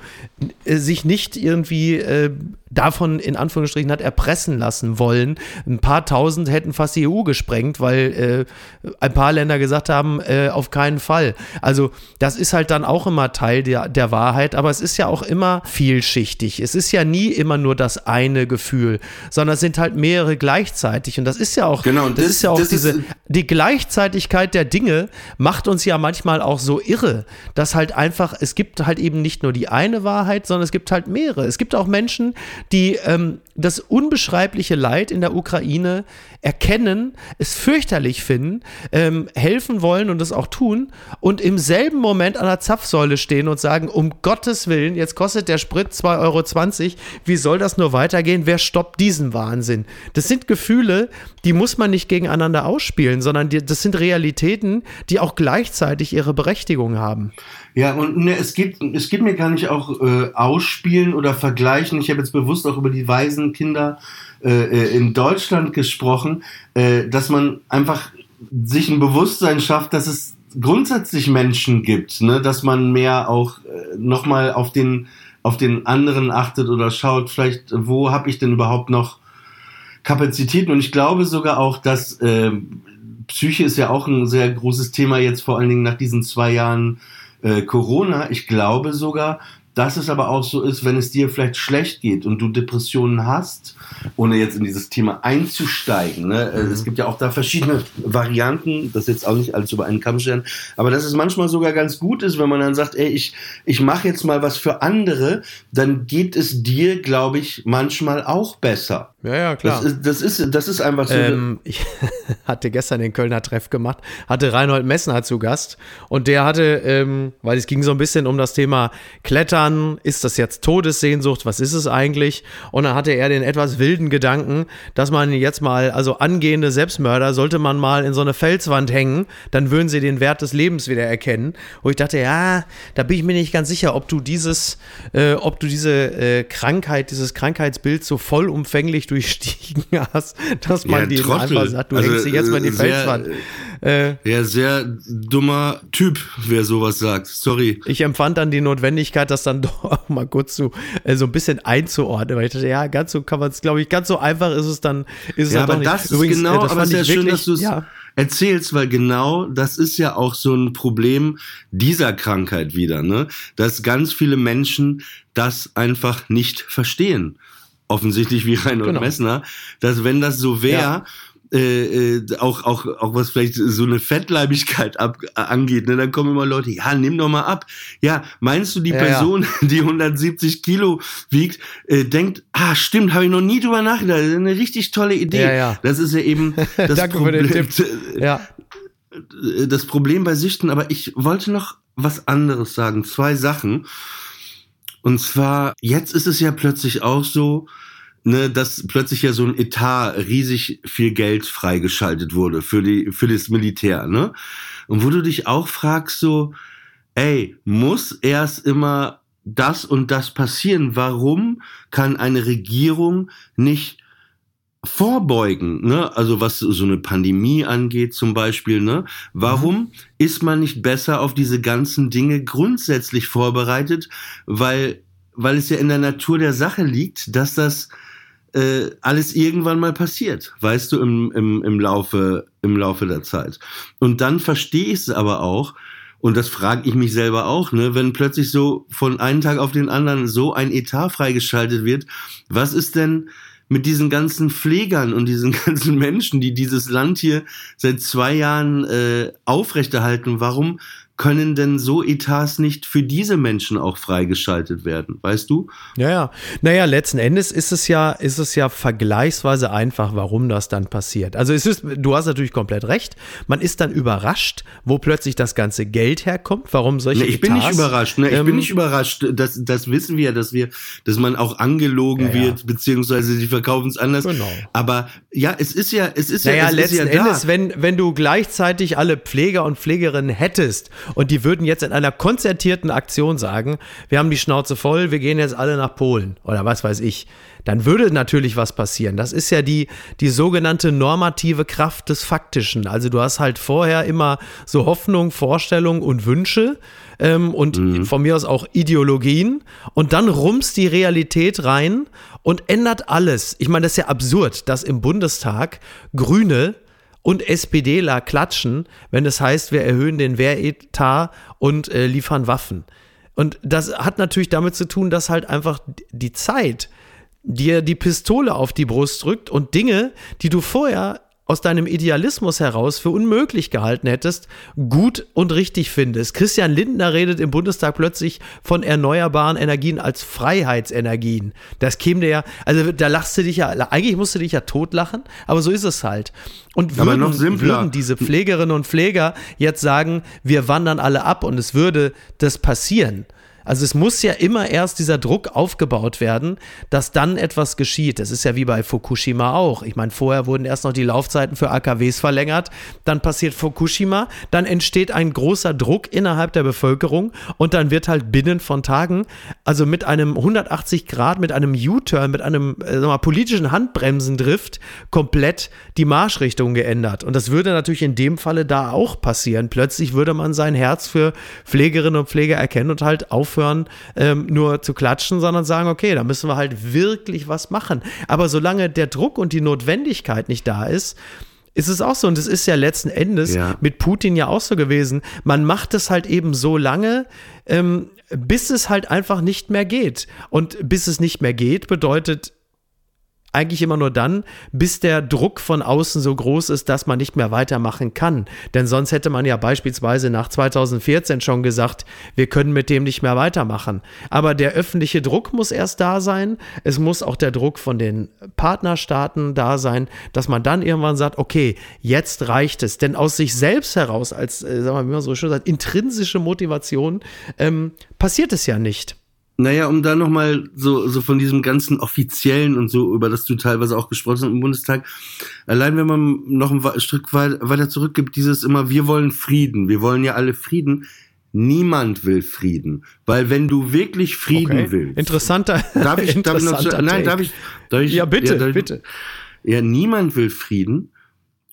äh, sich nicht irgendwie äh, davon in Anführungsstrichen hat erpressen lassen wollen. Ein paar tausend hätten fast die EU gesprengt, weil äh, ein paar Länder gesagt haben, äh, auf keinen Fall. Also das ist halt dann auch immer Teil der, der Wahrheit, aber es ist ja auch immer vielschichtig. Es ist ja nie immer nur das eine Gefühl, sondern es sind halt mehrere gleichzeitig. Und das ist ja auch, Genau, und das, das- ist ja auch das ist- diese, die Gleichzeitigkeit der Dinge macht uns ja manchmal auch so irre, dass halt einfach, es gibt halt eben nicht nur die eine Wahrheit, sondern es gibt halt mehrere. Es gibt auch Menschen, die ähm, das unbeschreibliche Leid in der Ukraine erkennen, es fürchterlich finden, ähm, helfen wollen und es auch tun und im selben Moment an der Zapfsäule stehen und sagen, um Gottes Willen, jetzt kostet der Sprit 2,20 Euro, wie soll das nur weitergehen? Wer stoppt diesen Wahnsinn? Das sind Gefühle, die muss man nicht gegeneinander ausspielen, sondern die, das sind Realitäten, die auch gleichzeitig ihre Berechtigung haben. Ja, und ne, es geht, es geht mir gar nicht auch äh, ausspielen oder vergleichen. Ich habe jetzt bewusst auch über die Waisenkinder äh, äh, in Deutschland gesprochen, äh, dass man einfach sich ein Bewusstsein schafft, dass es grundsätzlich Menschen gibt, ne? dass man mehr auch äh, nochmal auf den, auf den anderen achtet oder schaut, vielleicht, wo habe ich denn überhaupt noch Kapazitäten? Und ich glaube sogar auch, dass äh, Psyche ist ja auch ein sehr großes Thema jetzt, vor allen Dingen nach diesen zwei Jahren äh, Corona. Ich glaube sogar, dass es aber auch so ist, wenn es dir vielleicht schlecht geht und du Depressionen hast, ohne jetzt in dieses Thema einzusteigen. Ne? Mhm. Es gibt ja auch da verschiedene Varianten, das jetzt auch nicht alles über einen Kamm stellen, aber dass es manchmal sogar ganz gut ist, wenn man dann sagt, ey, ich, ich mache jetzt mal was für andere, dann geht es dir, glaube ich, manchmal auch besser. Ja, ja, klar. Das ist, das ist, das ist einfach so. Ähm, [LAUGHS] ich hatte gestern den Kölner Treff gemacht, hatte Reinhold Messner zu Gast und der hatte, ähm, weil es ging so ein bisschen um das Thema Klettern, ist das jetzt Todessehnsucht, was ist es eigentlich? Und dann hatte er den etwas wilden Gedanken, dass man jetzt mal, also angehende Selbstmörder, sollte man mal in so eine Felswand hängen, dann würden sie den Wert des Lebens wieder erkennen. Wo ich dachte, ja, da bin ich mir nicht ganz sicher, ob du dieses, äh, ob du diese äh, Krankheit, dieses Krankheitsbild so vollumfänglich durchstiegen [LAUGHS] hast, dass man Ja, dir Trottel. einfach sagt, du Also, hängst dich jetzt mal in die äh, sehr, Felswand. Äh, Ja, sehr dummer Typ, wer sowas sagt. Sorry. ich empfand dann die Notwendigkeit, das dann [LAUGHS] doch auch mal kurz so, äh, so ein bisschen einzuordnen, weil ich dachte, ja, ganz so kann man es, glaube ich, ganz so einfach ist es dann, ist es Ja, dann aber doch nicht. das ist genau, äh, das aber es fand ist ja ich schön, wirklich- dass du es ja, erzählst, weil genau das ist ja auch so ein Problem dieser Krankheit wieder, ne? Dass ganz viele Menschen das einfach nicht verstehen. Offensichtlich wie Reinhold Genau. Messner, dass wenn das so wäre, Ja. äh, äh, auch, auch, auch was vielleicht so eine Fettleibigkeit ab, äh, angeht, ne, dann kommen immer Leute, ja, nimm doch mal ab. Ja, meinst du, die Ja, ja. Person, [LAUGHS] die 170 Kilo wiegt, äh, denkt, ah, stimmt, habe ich noch nie drüber nachgedacht, das ist eine richtig tolle Idee. Ja, ja. Das ist ja eben [LAUGHS] das Danke für den Problem. [LAUGHS] ja. Das Problem bei Süchten, aber ich wollte noch was anderes sagen, zwei Sachen. Und zwar, jetzt ist es ja plötzlich auch so, ne, dass plötzlich ja so ein Etat riesig viel Geld freigeschaltet wurde für die, für das Militär, ne? Und wo du dich auch fragst, so, ey, muss erst immer das und das passieren? Warum kann eine Regierung nicht vorbeugen, ne? Also was so eine Pandemie angeht zum Beispiel, ne? Warum ist man nicht besser auf diese ganzen Dinge grundsätzlich vorbereitet? Weil, weil es ja in der Natur der Sache liegt, dass das äh, alles irgendwann mal passiert, weißt du, im, im, im, Laufe, im Laufe der Zeit. Und dann verstehe ich es aber auch, und das frage ich mich selber auch, ne, wenn plötzlich so von einem Tag auf den anderen so ein Etat freigeschaltet wird, was ist denn mit diesen ganzen Pflegern und diesen [LAUGHS] ganzen Menschen, die dieses Land hier seit zwei Jahren äh, aufrechterhalten, warum können denn so Etats nicht für diese Menschen auch freigeschaltet werden, weißt du? Ja, ja. Naja, letzten Endes ist es ja, ist es ja vergleichsweise einfach, warum das dann passiert. Also es ist, du hast natürlich komplett recht. Man ist dann überrascht, wo plötzlich das ganze Geld herkommt, warum solche Ne, ich bin nicht Etats, überrascht, ne? Ich ähm, bin nicht überrascht. Das, das wissen wir, dass wir, dass man auch angelogen Ja, ja. wird, beziehungsweise die verkaufen es anders. Genau. Aber ja, es ist ja, es ist Naja, ja, es letzten ja Endes, wenn, wenn du gleichzeitig alle Pfleger und Pflegerinnen hättest und die würden jetzt in einer konzertierten Aktion sagen, wir haben die Schnauze voll, wir gehen jetzt alle nach Polen oder was weiß ich, dann würde natürlich was passieren. Das ist ja die, die sogenannte normative Kraft des Faktischen. Also du hast halt vorher immer so Hoffnung, Vorstellung und Wünsche ähm, und von mir aus auch Ideologien und dann rumst die Realität rein und ändert alles. Ich meine, das ist ja absurd, dass im Bundestag Grüne und SPDler klatschen, wenn es heißt, wir erhöhen den Wehretat und äh, liefern Waffen. Und das hat natürlich damit zu tun, dass halt einfach die Zeit dir die Pistole auf die Brust drückt und Dinge, die du vorher aus deinem Idealismus heraus für unmöglich gehalten hättest, gut und richtig findest. Christian Lindner redet im Bundestag plötzlich von erneuerbaren Energien als Freiheitsenergien. Das käme dir ja, also da lachst du dich ja, eigentlich musst du dich ja totlachen, aber so ist es halt. Und würden, würden diese Pflegerinnen und Pfleger jetzt sagen, wir wandern alle ab und es würde das passieren, also es muss ja immer erst dieser Druck aufgebaut werden, dass dann etwas geschieht. Das ist ja wie bei Fukushima auch. Ich meine, vorher wurden erst noch die Laufzeiten für AKWs verlängert, dann passiert Fukushima, dann entsteht ein großer Druck innerhalb der Bevölkerung und dann wird halt binnen von Tagen, also mit einem 180 Grad, mit einem U-Turn, mit einem äh, mal, politischen Handbremsendrift komplett die Marschrichtung geändert. Und das würde natürlich in dem Falle da auch passieren. Plötzlich würde man sein Herz für Pflegerinnen und Pfleger erkennen und halt aufhören, ähm, nur zu klatschen, sondern sagen, okay, da müssen wir halt wirklich was machen. Aber solange der Druck und die Notwendigkeit nicht da ist, ist es auch so. Und es ist ja letzten Endes Ja. mit Putin ja auch so gewesen. Man macht es halt eben so lange, ähm, bis es halt einfach nicht mehr geht. Und bis es nicht mehr geht, bedeutet eigentlich immer nur dann, bis der Druck von außen so groß ist, dass man nicht mehr weitermachen kann. Denn sonst hätte man ja beispielsweise nach 2014 schon gesagt, wir können mit dem nicht mehr weitermachen. Aber der öffentliche Druck muss erst da sein. Es muss auch der Druck von den Partnerstaaten da sein, dass man dann irgendwann sagt, okay, jetzt reicht es. Denn aus sich selbst heraus, als, äh, sagen wir mal, wie man so schön sagt, intrinsische Motivation, ähm, passiert es ja nicht. Naja, um da nochmal so, so von diesem ganzen offiziellen und so, über das du teilweise auch gesprochen hast im Bundestag, allein wenn man noch ein Stück weit, weiter zurückgibt, dieses immer, wir wollen Frieden, wir wollen ja alle Frieden. Niemand will Frieden. Weil wenn du wirklich Frieden willst. Interessanter. Darf ich, darf ich noch interessanter nein, darf ich, darf ich, Ja, bitte, darf ich- bitte. Ja, niemand will Frieden.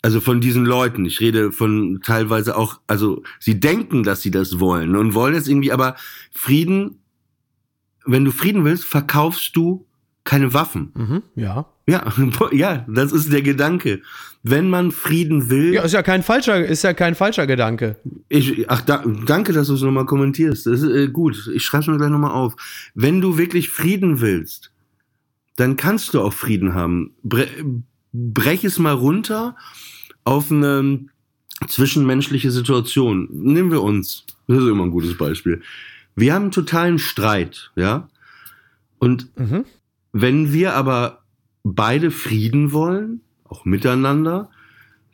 Also von diesen Leuten. Ich rede von teilweise auch, also sie denken, dass sie das wollen und wollen es irgendwie, aber Frieden, wenn du Frieden willst, verkaufst du keine Waffen. Mhm, ja. Ja, [LAUGHS] ja, das ist der Gedanke. Wenn man Frieden will, Ja, ist ja kein falscher, ist ja kein falscher Gedanke. ich, ach, da, danke, dass du es nochmal kommentierst. Das ist äh, gut. Ich schreibe es mir gleich nochmal auf. Wenn du wirklich Frieden willst, dann kannst du auch Frieden haben. Bre brech es mal runter auf eine zwischenmenschliche Situation. Nehmen wir uns. Das ist immer ein gutes Beispiel. Wir haben einen totalen Streit, ja? Und Mhm. wenn wir aber beide Frieden wollen, auch miteinander,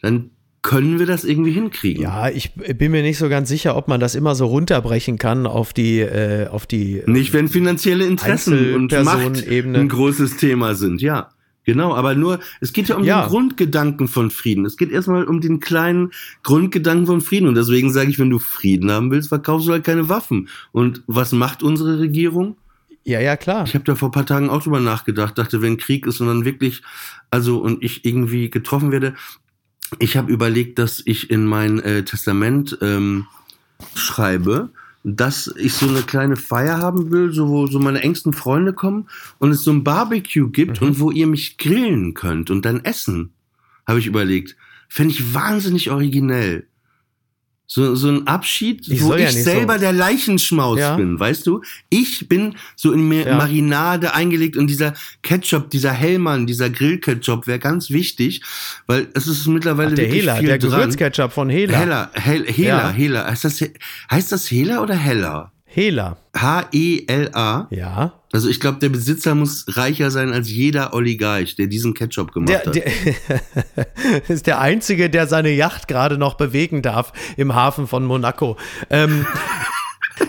dann können wir das irgendwie hinkriegen. Ja, ich bin mir nicht so ganz sicher, ob man das immer so runterbrechen kann auf die, äh, auf die. Nicht, wenn finanzielle Interessen und Macht ein großes Thema sind, ja. Genau, aber nur, es geht ja um Ja. den Grundgedanken von Frieden. Es geht erstmal um den kleinen Grundgedanken von Frieden. Und deswegen sage ich, wenn du Frieden haben willst, verkaufst du halt keine Waffen. Und was macht unsere Regierung? Ja, ja, klar. Ich habe da vor ein paar Tagen auch drüber nachgedacht, dachte, wenn Krieg ist und dann wirklich, also und ich irgendwie getroffen werde, ich habe überlegt, dass ich in mein äh, Testament ähm, schreibe, dass ich so eine kleine Feier haben will, so wo so meine engsten Freunde kommen und es so ein Barbecue gibt Mhm. und wo ihr mich grillen könnt und dann essen, habe ich überlegt. Fände ich wahnsinnig originell. So, so ein Abschied, Ich wo ja ich nicht selber so- der Leichenschmaus Ja. bin, weißt du? Ich bin so in mir Ja. Marinade eingelegt und dieser Ketchup, dieser Hellmann, dieser Grillketchup wäre ganz wichtig, weil es ist mittlerweile Ach, der wirklich Hela, der dran. Gewürzketchup von Hela. Hell, Hela, Ja. Hela. Heißt das, He- heißt das Hela oder Heller? Hela. H-E-L-A. Ja. Also ich glaube, der Besitzer muss reicher sein als jeder Oligarch, der diesen Ketchup gemacht Der, hat. der [LAUGHS] ist der Einzige, der seine Yacht gerade noch bewegen darf im Hafen von Monaco. Ähm,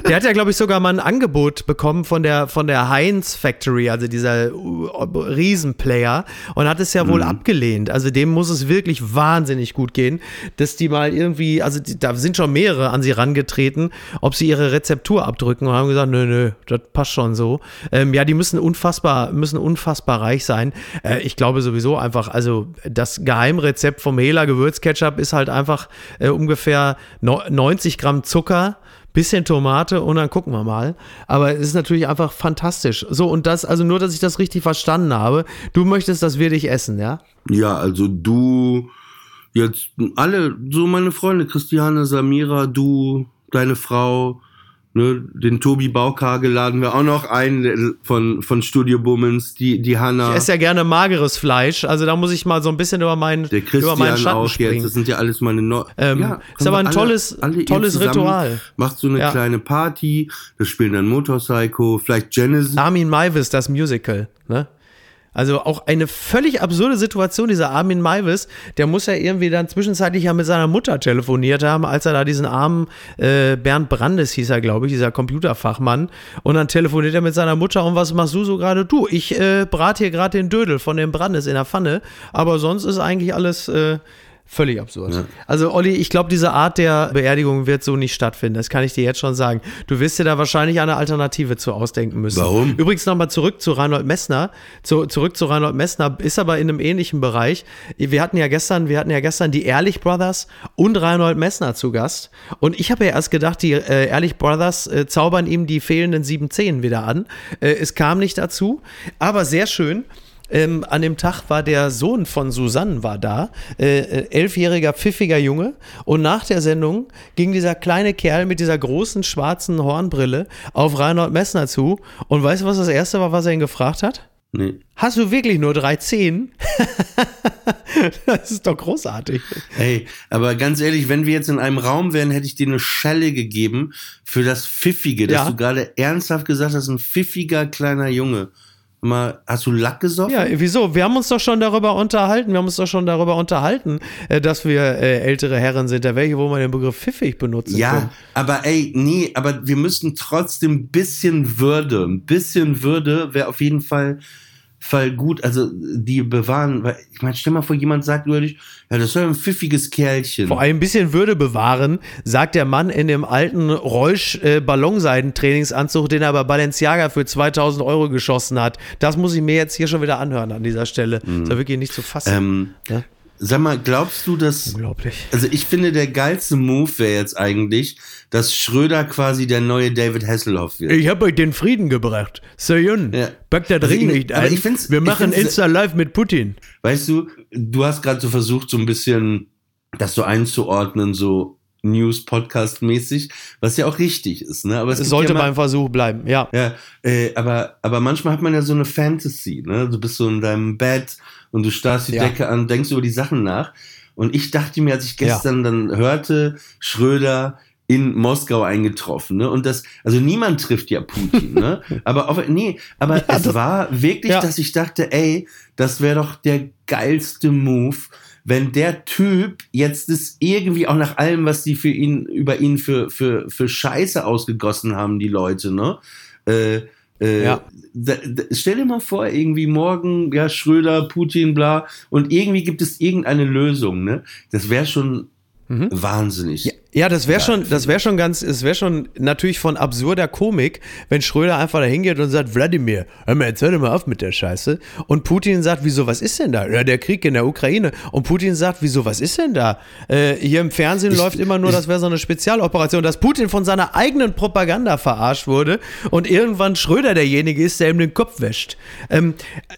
der hat ja, glaube ich, sogar mal ein Angebot bekommen von der, von der Heinz Factory, also dieser uh, Riesenplayer, und hat es ja wohl abgelehnt. Also dem muss es wirklich wahnsinnig gut gehen, dass die mal irgendwie, also die, da sind schon mehrere an sie rangetreten, ob sie ihre Rezeptur abdrücken und haben gesagt, nö, nö, das passt schon so. Ähm, ja, die müssen unfassbar, müssen unfassbar reich sein. Äh, ich glaube sowieso einfach, also das Geheimrezept vom Hela Gewürzketchup ist halt einfach äh, ungefähr no 90 Gramm Zucker, bisschen Tomate und dann gucken wir mal. Aber es ist natürlich einfach fantastisch. So, und das, also nur, dass ich das richtig verstanden habe. Du möchtest das wirklich essen, ja? Ja, also du, jetzt alle, so meine Freunde, Christiane, Samira, du, deine Frau, Ne, den Tobi Baukage laden wir auch noch ein der- von, von Studio Bummens, die, die Hanna, Ich esse ja gerne mageres Fleisch, also da muss ich mal so ein bisschen über meinen, der über meinen Christian Schatten auch jetzt. springen. Das sind ja alles meine Neu Ähm, ja, ist aber ein tolles- ihr tolles Ritual. Macht so eine Ja. kleine Party, da spielen dann Motorpsycho, vielleicht Genesis. Armin Maivis, das Musical, ne? Also auch eine völlig absurde Situation, dieser Armin Maivis, der muss ja irgendwie dann zwischenzeitlich ja mit seiner Mutter telefoniert haben, als er da diesen armen äh, Bernd Brandes hieß er, glaube ich, dieser Computerfachmann. Und dann telefoniert er mit seiner Mutter und was machst du so gerade? Du, ich äh, brate hier gerade den Dödel von dem Brandes in der Pfanne, aber sonst ist eigentlich alles äh, völlig absurd. Also Olli, ich glaube, diese Art der Beerdigung wird so nicht stattfinden. Das kann ich dir jetzt schon sagen. Du wirst dir da wahrscheinlich eine Alternative zu ausdenken müssen. Warum? Übrigens nochmal zurück zu Reinhold Messner. Zu, zurück zu Reinhold Messner ist aber in einem ähnlichen Bereich. Wir hatten ja gestern, wir hatten ja gestern die Ehrlich Brothers und Reinhold Messner zu Gast. Und ich habe ja erst gedacht, die äh, Ehrlich Brothers äh, zaubern ihm die fehlenden sieben Zehen wieder an. Äh, es kam nicht dazu, aber sehr schön. Ähm, an dem Tag war der Sohn von Susanne war da, äh, äh, elfjähriger pfiffiger Junge. Und nach der Sendung ging dieser kleine Kerl mit dieser großen schwarzen Hornbrille auf Reinhold Messner zu. Und weißt du, was das erste war, was er ihn gefragt hat? Nee. Hast du wirklich nur drei Zehen? [LAUGHS] das ist doch großartig. Ey, aber ganz ehrlich, wenn wir jetzt in einem Raum wären, hätte ich dir eine Schelle gegeben für das Pfiffige, dass Ja. du gerade ernsthaft gesagt hast, ein pfiffiger kleiner Junge. Mal, hast du Lack gesoffen? Ja, wieso? Wir haben uns doch schon darüber unterhalten. Wir haben uns doch schon darüber unterhalten, äh, dass wir äh, ältere Herren sind. Da ich, wo man den Begriff pfiffig benutzen Ja, können. aber ey, nee, aber wir müssten trotzdem ein bisschen Würde, ein bisschen Würde wäre auf jeden Fall, Fall gut, also die bewahren, weil ich meine, stell mal vor, jemand sagt über dich, ja, das ist ja ein pfiffiges Kerlchen. Vor allem ein bisschen Würde bewahren, sagt der Mann in dem alten Reusch äh, Ballonseiden-Trainingsanzug, den er bei Balenciaga für 2000 Euro geschossen hat. Das muss ich mir jetzt hier schon wieder anhören an dieser Stelle. Ist ja wirklich nicht zu fassen. ähm, Ja. Sag mal, glaubst du, dass Unglaublich. Also ich finde, der geilste Move wäre jetzt eigentlich, dass Schröder quasi der neue David Hasselhoff wird. Ich habe euch den Frieden gebracht. Soyun, Ja. packt das Also Ring ich- nicht ein. ich find's- Wir machen find's- Insta Live mit Putin. Weißt du, du hast gerade so versucht, so ein bisschen das so einzuordnen, so News-Podcast-mäßig, was ja auch richtig ist, ne? Aber es sollte ja mal- beim Versuch bleiben, ja. Ja, äh, aber, aber manchmal hat man ja so eine Fantasy, ne? Du bist so in deinem Bett und du starrst die Ja. Decke an, denkst über die Sachen nach. Und ich dachte mir, als ich gestern dann hörte, Schröder in Moskau eingetroffen, ne? Und das, also niemand trifft ja Putin, ne? [LAUGHS] Aber auf, nee, aber es war wirklich, Ja. dass ich dachte, ey, das wäre doch der geilste Move, wenn der Typ jetzt das irgendwie auch nach allem, was die für ihn, über ihn für, für, für Scheiße ausgegossen haben, die Leute, ne? Äh, äh, Ja. da, da, stell dir mal vor, irgendwie morgen, ja, Schröder, Putin, bla, und irgendwie gibt es irgendeine Lösung, ne? Das wäre schon wahnsinnig. Mhm. Ja, das wäre schon, das wäre schon ganz, es wäre schon natürlich von absurder Komik, wenn Schröder einfach da hingeht und sagt, Wladimir, hör mal, jetzt hör doch mal auf mit der Scheiße. Und Putin sagt, wieso, was ist denn da? Ja, der Krieg in der Ukraine. Und Putin sagt, wieso, was ist denn da? Äh, hier im Fernsehen Ich- läuft immer nur, ich- das wäre so eine Spezialoperation, dass Putin von seiner eigenen Propaganda verarscht wurde und irgendwann Schröder derjenige ist, der ihm den Kopf wäscht. Ähm,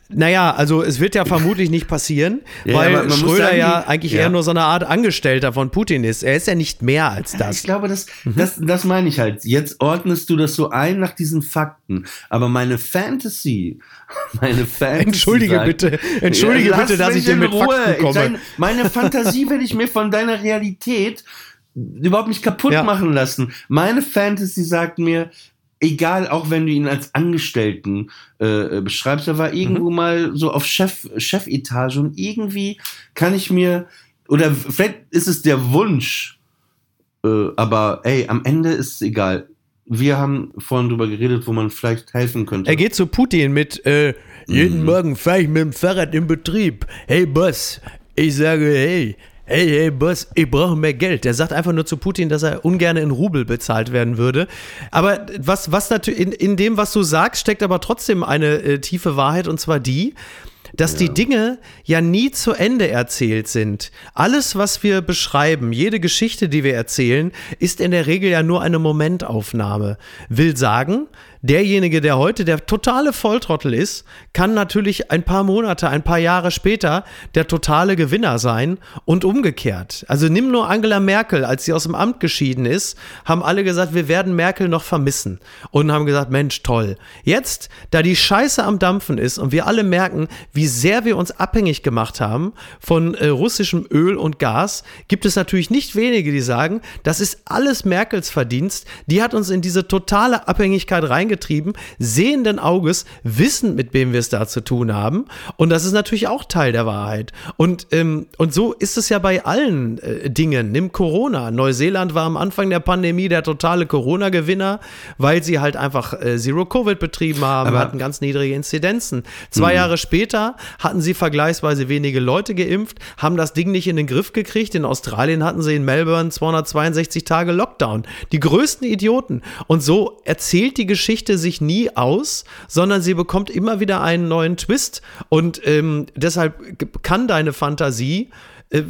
naja, also es wird ja vermutlich nicht passieren, Ja, weil Schröder sagen, ja eigentlich ja. eher nur so eine Art Angestellter von Putin ist. Er ist ja nicht mehr als Ich das. glaube, das, das, das meine ich halt. Jetzt ordnest du das so ein nach diesen Fakten. Aber meine Fantasy, [LAUGHS] meine Fantasy. Entschuldige sagt- bitte, entschuldige Ja, bitte, dass ich dir in mit Ruhe. Fakten komme. Deine- meine [LAUGHS] Fantasie will ich mir von deiner Realität überhaupt nicht kaputt Ja. machen lassen. Meine Fantasy sagt mir, egal, auch wenn du ihn als Angestellten äh, beschreibst, er war irgendwo Mhm. mal so auf Chef, Chefetage und irgendwie kann ich mir, oder vielleicht ist es der Wunsch, äh, aber ey, am Ende ist es egal. Wir haben vorhin drüber geredet, wo man vielleicht helfen könnte. Er geht zu Putin mit, äh, jeden Morgen fahre ich mit dem Fahrrad im Betrieb. Hey Boss, ich sage, hey, hey, hey Boss, ich brauche mehr Geld. Der sagt einfach nur zu Putin, dass er ungern in Rubel bezahlt werden würde. Aber was, was natürlich, in, in dem, was du sagst, steckt aber trotzdem eine äh, tiefe Wahrheit und zwar die, dass die Dinge ja nie zu Ende erzählt sind. Alles, was wir beschreiben, jede Geschichte, die wir erzählen, ist in der Regel ja nur eine Momentaufnahme. Will sagen, derjenige, der heute der totale Volltrottel ist, kann natürlich ein paar Monate, ein paar Jahre später der totale Gewinner sein und umgekehrt. Also nimm nur Angela Merkel, als sie aus dem Amt geschieden ist, haben alle gesagt, wir werden Merkel noch vermissen und haben gesagt, Mensch, toll. Jetzt, da die Scheiße am Dampfen ist und wir alle merken, wie sehr wir uns abhängig gemacht haben von äh, russischem Öl und Gas, gibt es natürlich nicht wenige, die sagen, das ist alles Merkels Verdienst. Die hat uns in diese totale Abhängigkeit reingetrieben, sehenden Auges, wissen, mit wem wir es da zu tun haben. Und das ist natürlich auch Teil der Wahrheit. Und, ähm, und so ist es ja bei allen äh, Dingen. Nimm Corona. Neuseeland war am Anfang der Pandemie der totale Corona-Gewinner, weil sie halt einfach äh, Zero-Covid betrieben haben, Aber- hatten ganz niedrige Inzidenzen. Zwei Jahre später hatten sie vergleichsweise wenige Leute geimpft, haben das Ding nicht in den Griff gekriegt. In Australien hatten sie in Melbourne 262 Tage Lockdown. Die größten Idioten. Und so erzählt die Geschichte sich nie aus, sondern sie bekommt immer wieder einen neuen Twist. Und ähm, deshalb kann deine Fantasie. äh,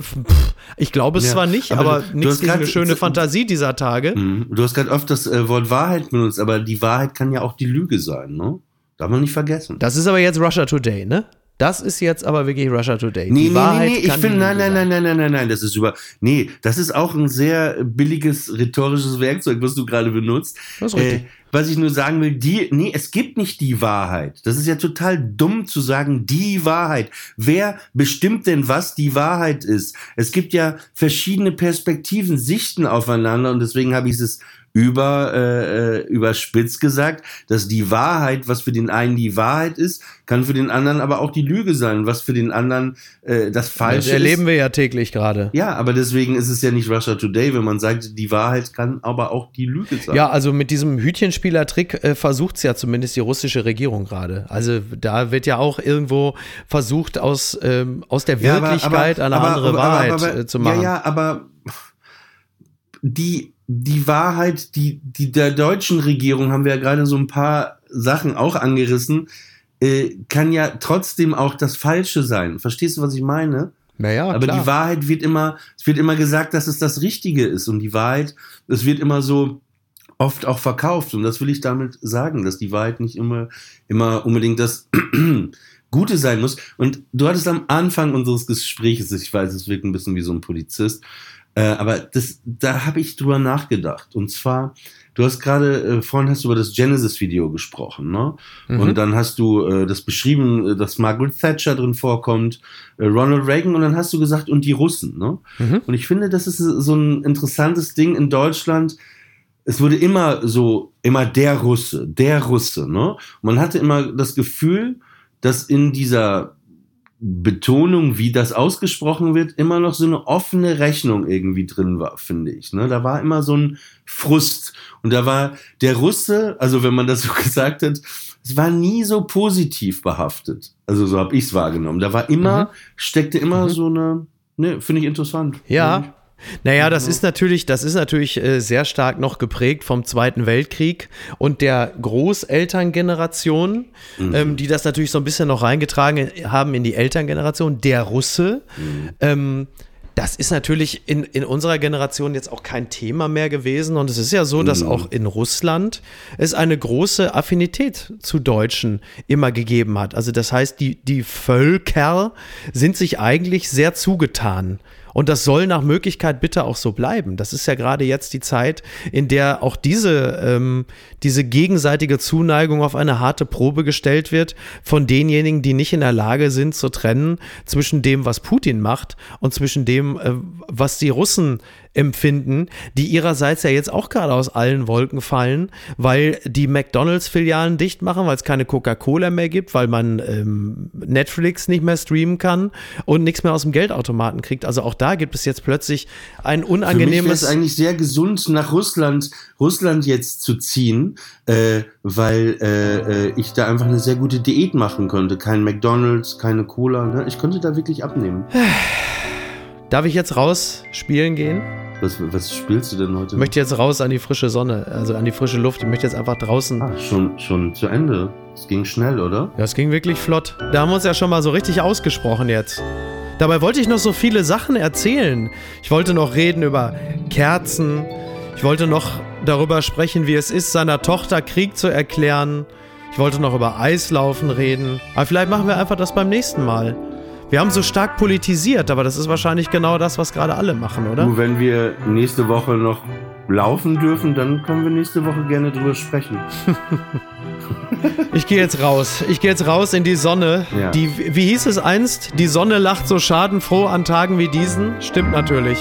Ich glaube es Ja, zwar nicht, aber aber nichts gegen eine schöne Fantasie dieser Tage. Mhm. Du hast gerade oft das äh, Wort Wahrheit benutzt, aber die Wahrheit kann ja auch die Lüge sein, ne? Darf man nicht vergessen. Das ist aber jetzt Russia Today, ne? Das ist jetzt aber wirklich Russia Today. Nee, die nee, Wahrheit nee, nee, ich finde, nein, nein, nein, nein, nein, nein, nein, das ist über, nee, das ist auch ein sehr billiges rhetorisches Werkzeug, was du gerade benutzt. Das ist richtig. Äh, was ich nur sagen will, die, nee, es gibt nicht die Wahrheit. Das ist ja total dumm zu sagen, die Wahrheit. Wer bestimmt denn, was die Wahrheit ist? Es gibt ja verschiedene Perspektiven, Sichten aufeinander und deswegen habe ich es über, äh, äh, überspitzt gesagt, dass die Wahrheit, was für den einen die Wahrheit ist, kann für den anderen aber auch die Lüge sein. Was für den anderen äh, das Das Falsche erleben ist. wir ja täglich gerade. Ja, aber deswegen ist es ja nicht Russia Today, wenn man sagt, die Wahrheit kann aber auch die Lüge sein. Ja, also mit diesem Hütchenspieler-Trick äh, versucht es ja zumindest die russische Regierung gerade. Also da wird ja auch irgendwo versucht, aus, ähm, aus der Ja, aber- Wirklichkeit aber- eine aber- andere Wahrheit äh, zu machen. Ja, ja, aber die, die Wahrheit, die, die der deutschen Regierung, haben wir ja gerade so ein paar Sachen auch angerissen, äh, kann ja trotzdem auch das Falsche sein. Verstehst du, was ich meine? Naja, Aber klar. die Wahrheit wird immer, es wird immer gesagt, dass es das Richtige ist. Und die Wahrheit, es wird immer so oft auch verkauft. Und das will ich damit sagen, dass die Wahrheit nicht immer, immer unbedingt das [CLEARS THROAT] Gute sein muss. Und du hattest am Anfang unseres Gesprächs, ich weiß, es wirkt ein bisschen wie so ein Polizist, äh, aber das, da habe ich drüber nachgedacht. Und zwar, du hast gerade, äh, vorhin hast du über das Genesis-Video gesprochen, ne? Mhm. Und dann hast du äh, das beschrieben, äh, dass Margaret Thatcher drin vorkommt, äh, Ronald Reagan, und dann hast du gesagt, und die Russen, ne? Mhm. Und ich finde, das ist so ein interessantes Ding in Deutschland. Es wurde immer so, immer der Russe, der Russe, ne? Und man hatte immer das Gefühl, dass in dieser Betonung, wie das ausgesprochen wird, immer noch so eine offene Rechnung irgendwie drin war, finde ich. Ne? Da war immer so ein Frust. Und da war der Russe, also wenn man das so [LAUGHS] gesagt hat, es war nie so positiv behaftet. Also so habe ich es wahrgenommen. Da war immer, steckte immer so eine, ne, finde ich interessant. Ja. Naja, das ist natürlich, das ist natürlich äh, sehr stark noch geprägt vom Zweiten Weltkrieg und der Großelterngeneration, ähm, die das natürlich so ein bisschen noch reingetragen haben in die Elterngeneration. Der Russe, ähm, das ist natürlich in, in unserer Generation jetzt auch kein Thema mehr gewesen. Und es ist ja so, dass auch in Russland es eine große Affinität zu Deutschen immer gegeben hat. Also das heißt, die, die Völker sind sich eigentlich sehr zugetan. Und das soll nach Möglichkeit bitte auch so bleiben. Das ist ja gerade jetzt die Zeit, in der auch diese, ähm, diese gegenseitige Zuneigung auf eine harte Probe gestellt wird von denjenigen, die nicht in der Lage sind zu trennen zwischen dem, was Putin macht und zwischen dem, äh, was die Russen empfinden, die ihrerseits ja jetzt auch gerade aus allen Wolken fallen, weil die McDonalds-Filialen dicht machen, weil es keine Coca-Cola mehr gibt, weil man ähm, Netflix nicht mehr streamen kann und nichts mehr aus dem Geldautomaten kriegt. Also auch da gibt es jetzt plötzlich ein Für mich unangenehmes. eigentlich sehr gesund, nach Russland, Russland jetzt zu ziehen, äh, weil äh, äh, ich da einfach eine sehr gute Diät machen konnte. Kein McDonalds, keine Cola. Ne? Ich konnte da wirklich abnehmen. [SIGHS] Darf ich jetzt raus spielen gehen? Was, was spielst du denn heute? Ich möchte jetzt raus an die frische Sonne, also an die frische Luft. Ich möchte jetzt einfach draußen. ah, schon, schon zu Ende. Es ging schnell, oder? Ja, es ging wirklich flott. Da haben wir uns ja schon mal so richtig ausgesprochen jetzt. Dabei wollte ich noch so viele Sachen erzählen. Ich wollte noch reden über Kerzen. Ich Ich wollte noch darüber sprechen, wie es ist, seiner Tochter Krieg zu erklären. Ich wollte noch über Eislaufen reden. Aber vielleicht machen wir einfach das beim nächsten Mal. Wir haben so stark politisiert, aber das ist wahrscheinlich genau das, was gerade alle machen, oder? Du, wenn wir nächste Woche noch laufen dürfen, dann können wir nächste Woche gerne drüber sprechen. [LAUGHS] Ich gehe jetzt raus. Ich gehe jetzt raus in die Sonne. Ja. Die, wie hieß es einst? Die Sonne lacht so schadenfroh an Tagen wie diesen. Stimmt natürlich.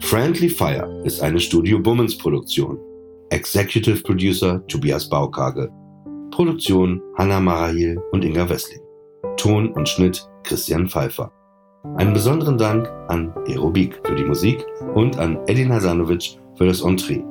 Friendly Fire ist eine Studio Bummens Produktion. Executive Producer Tobias Baukage. Produktion Hanna Marahil und Inga Wessling. Ton und Schnitt Christian Pfeiffer. Einen besonderen Dank an Aerobik für die Musik und an Edin Hasanovic für das Entree.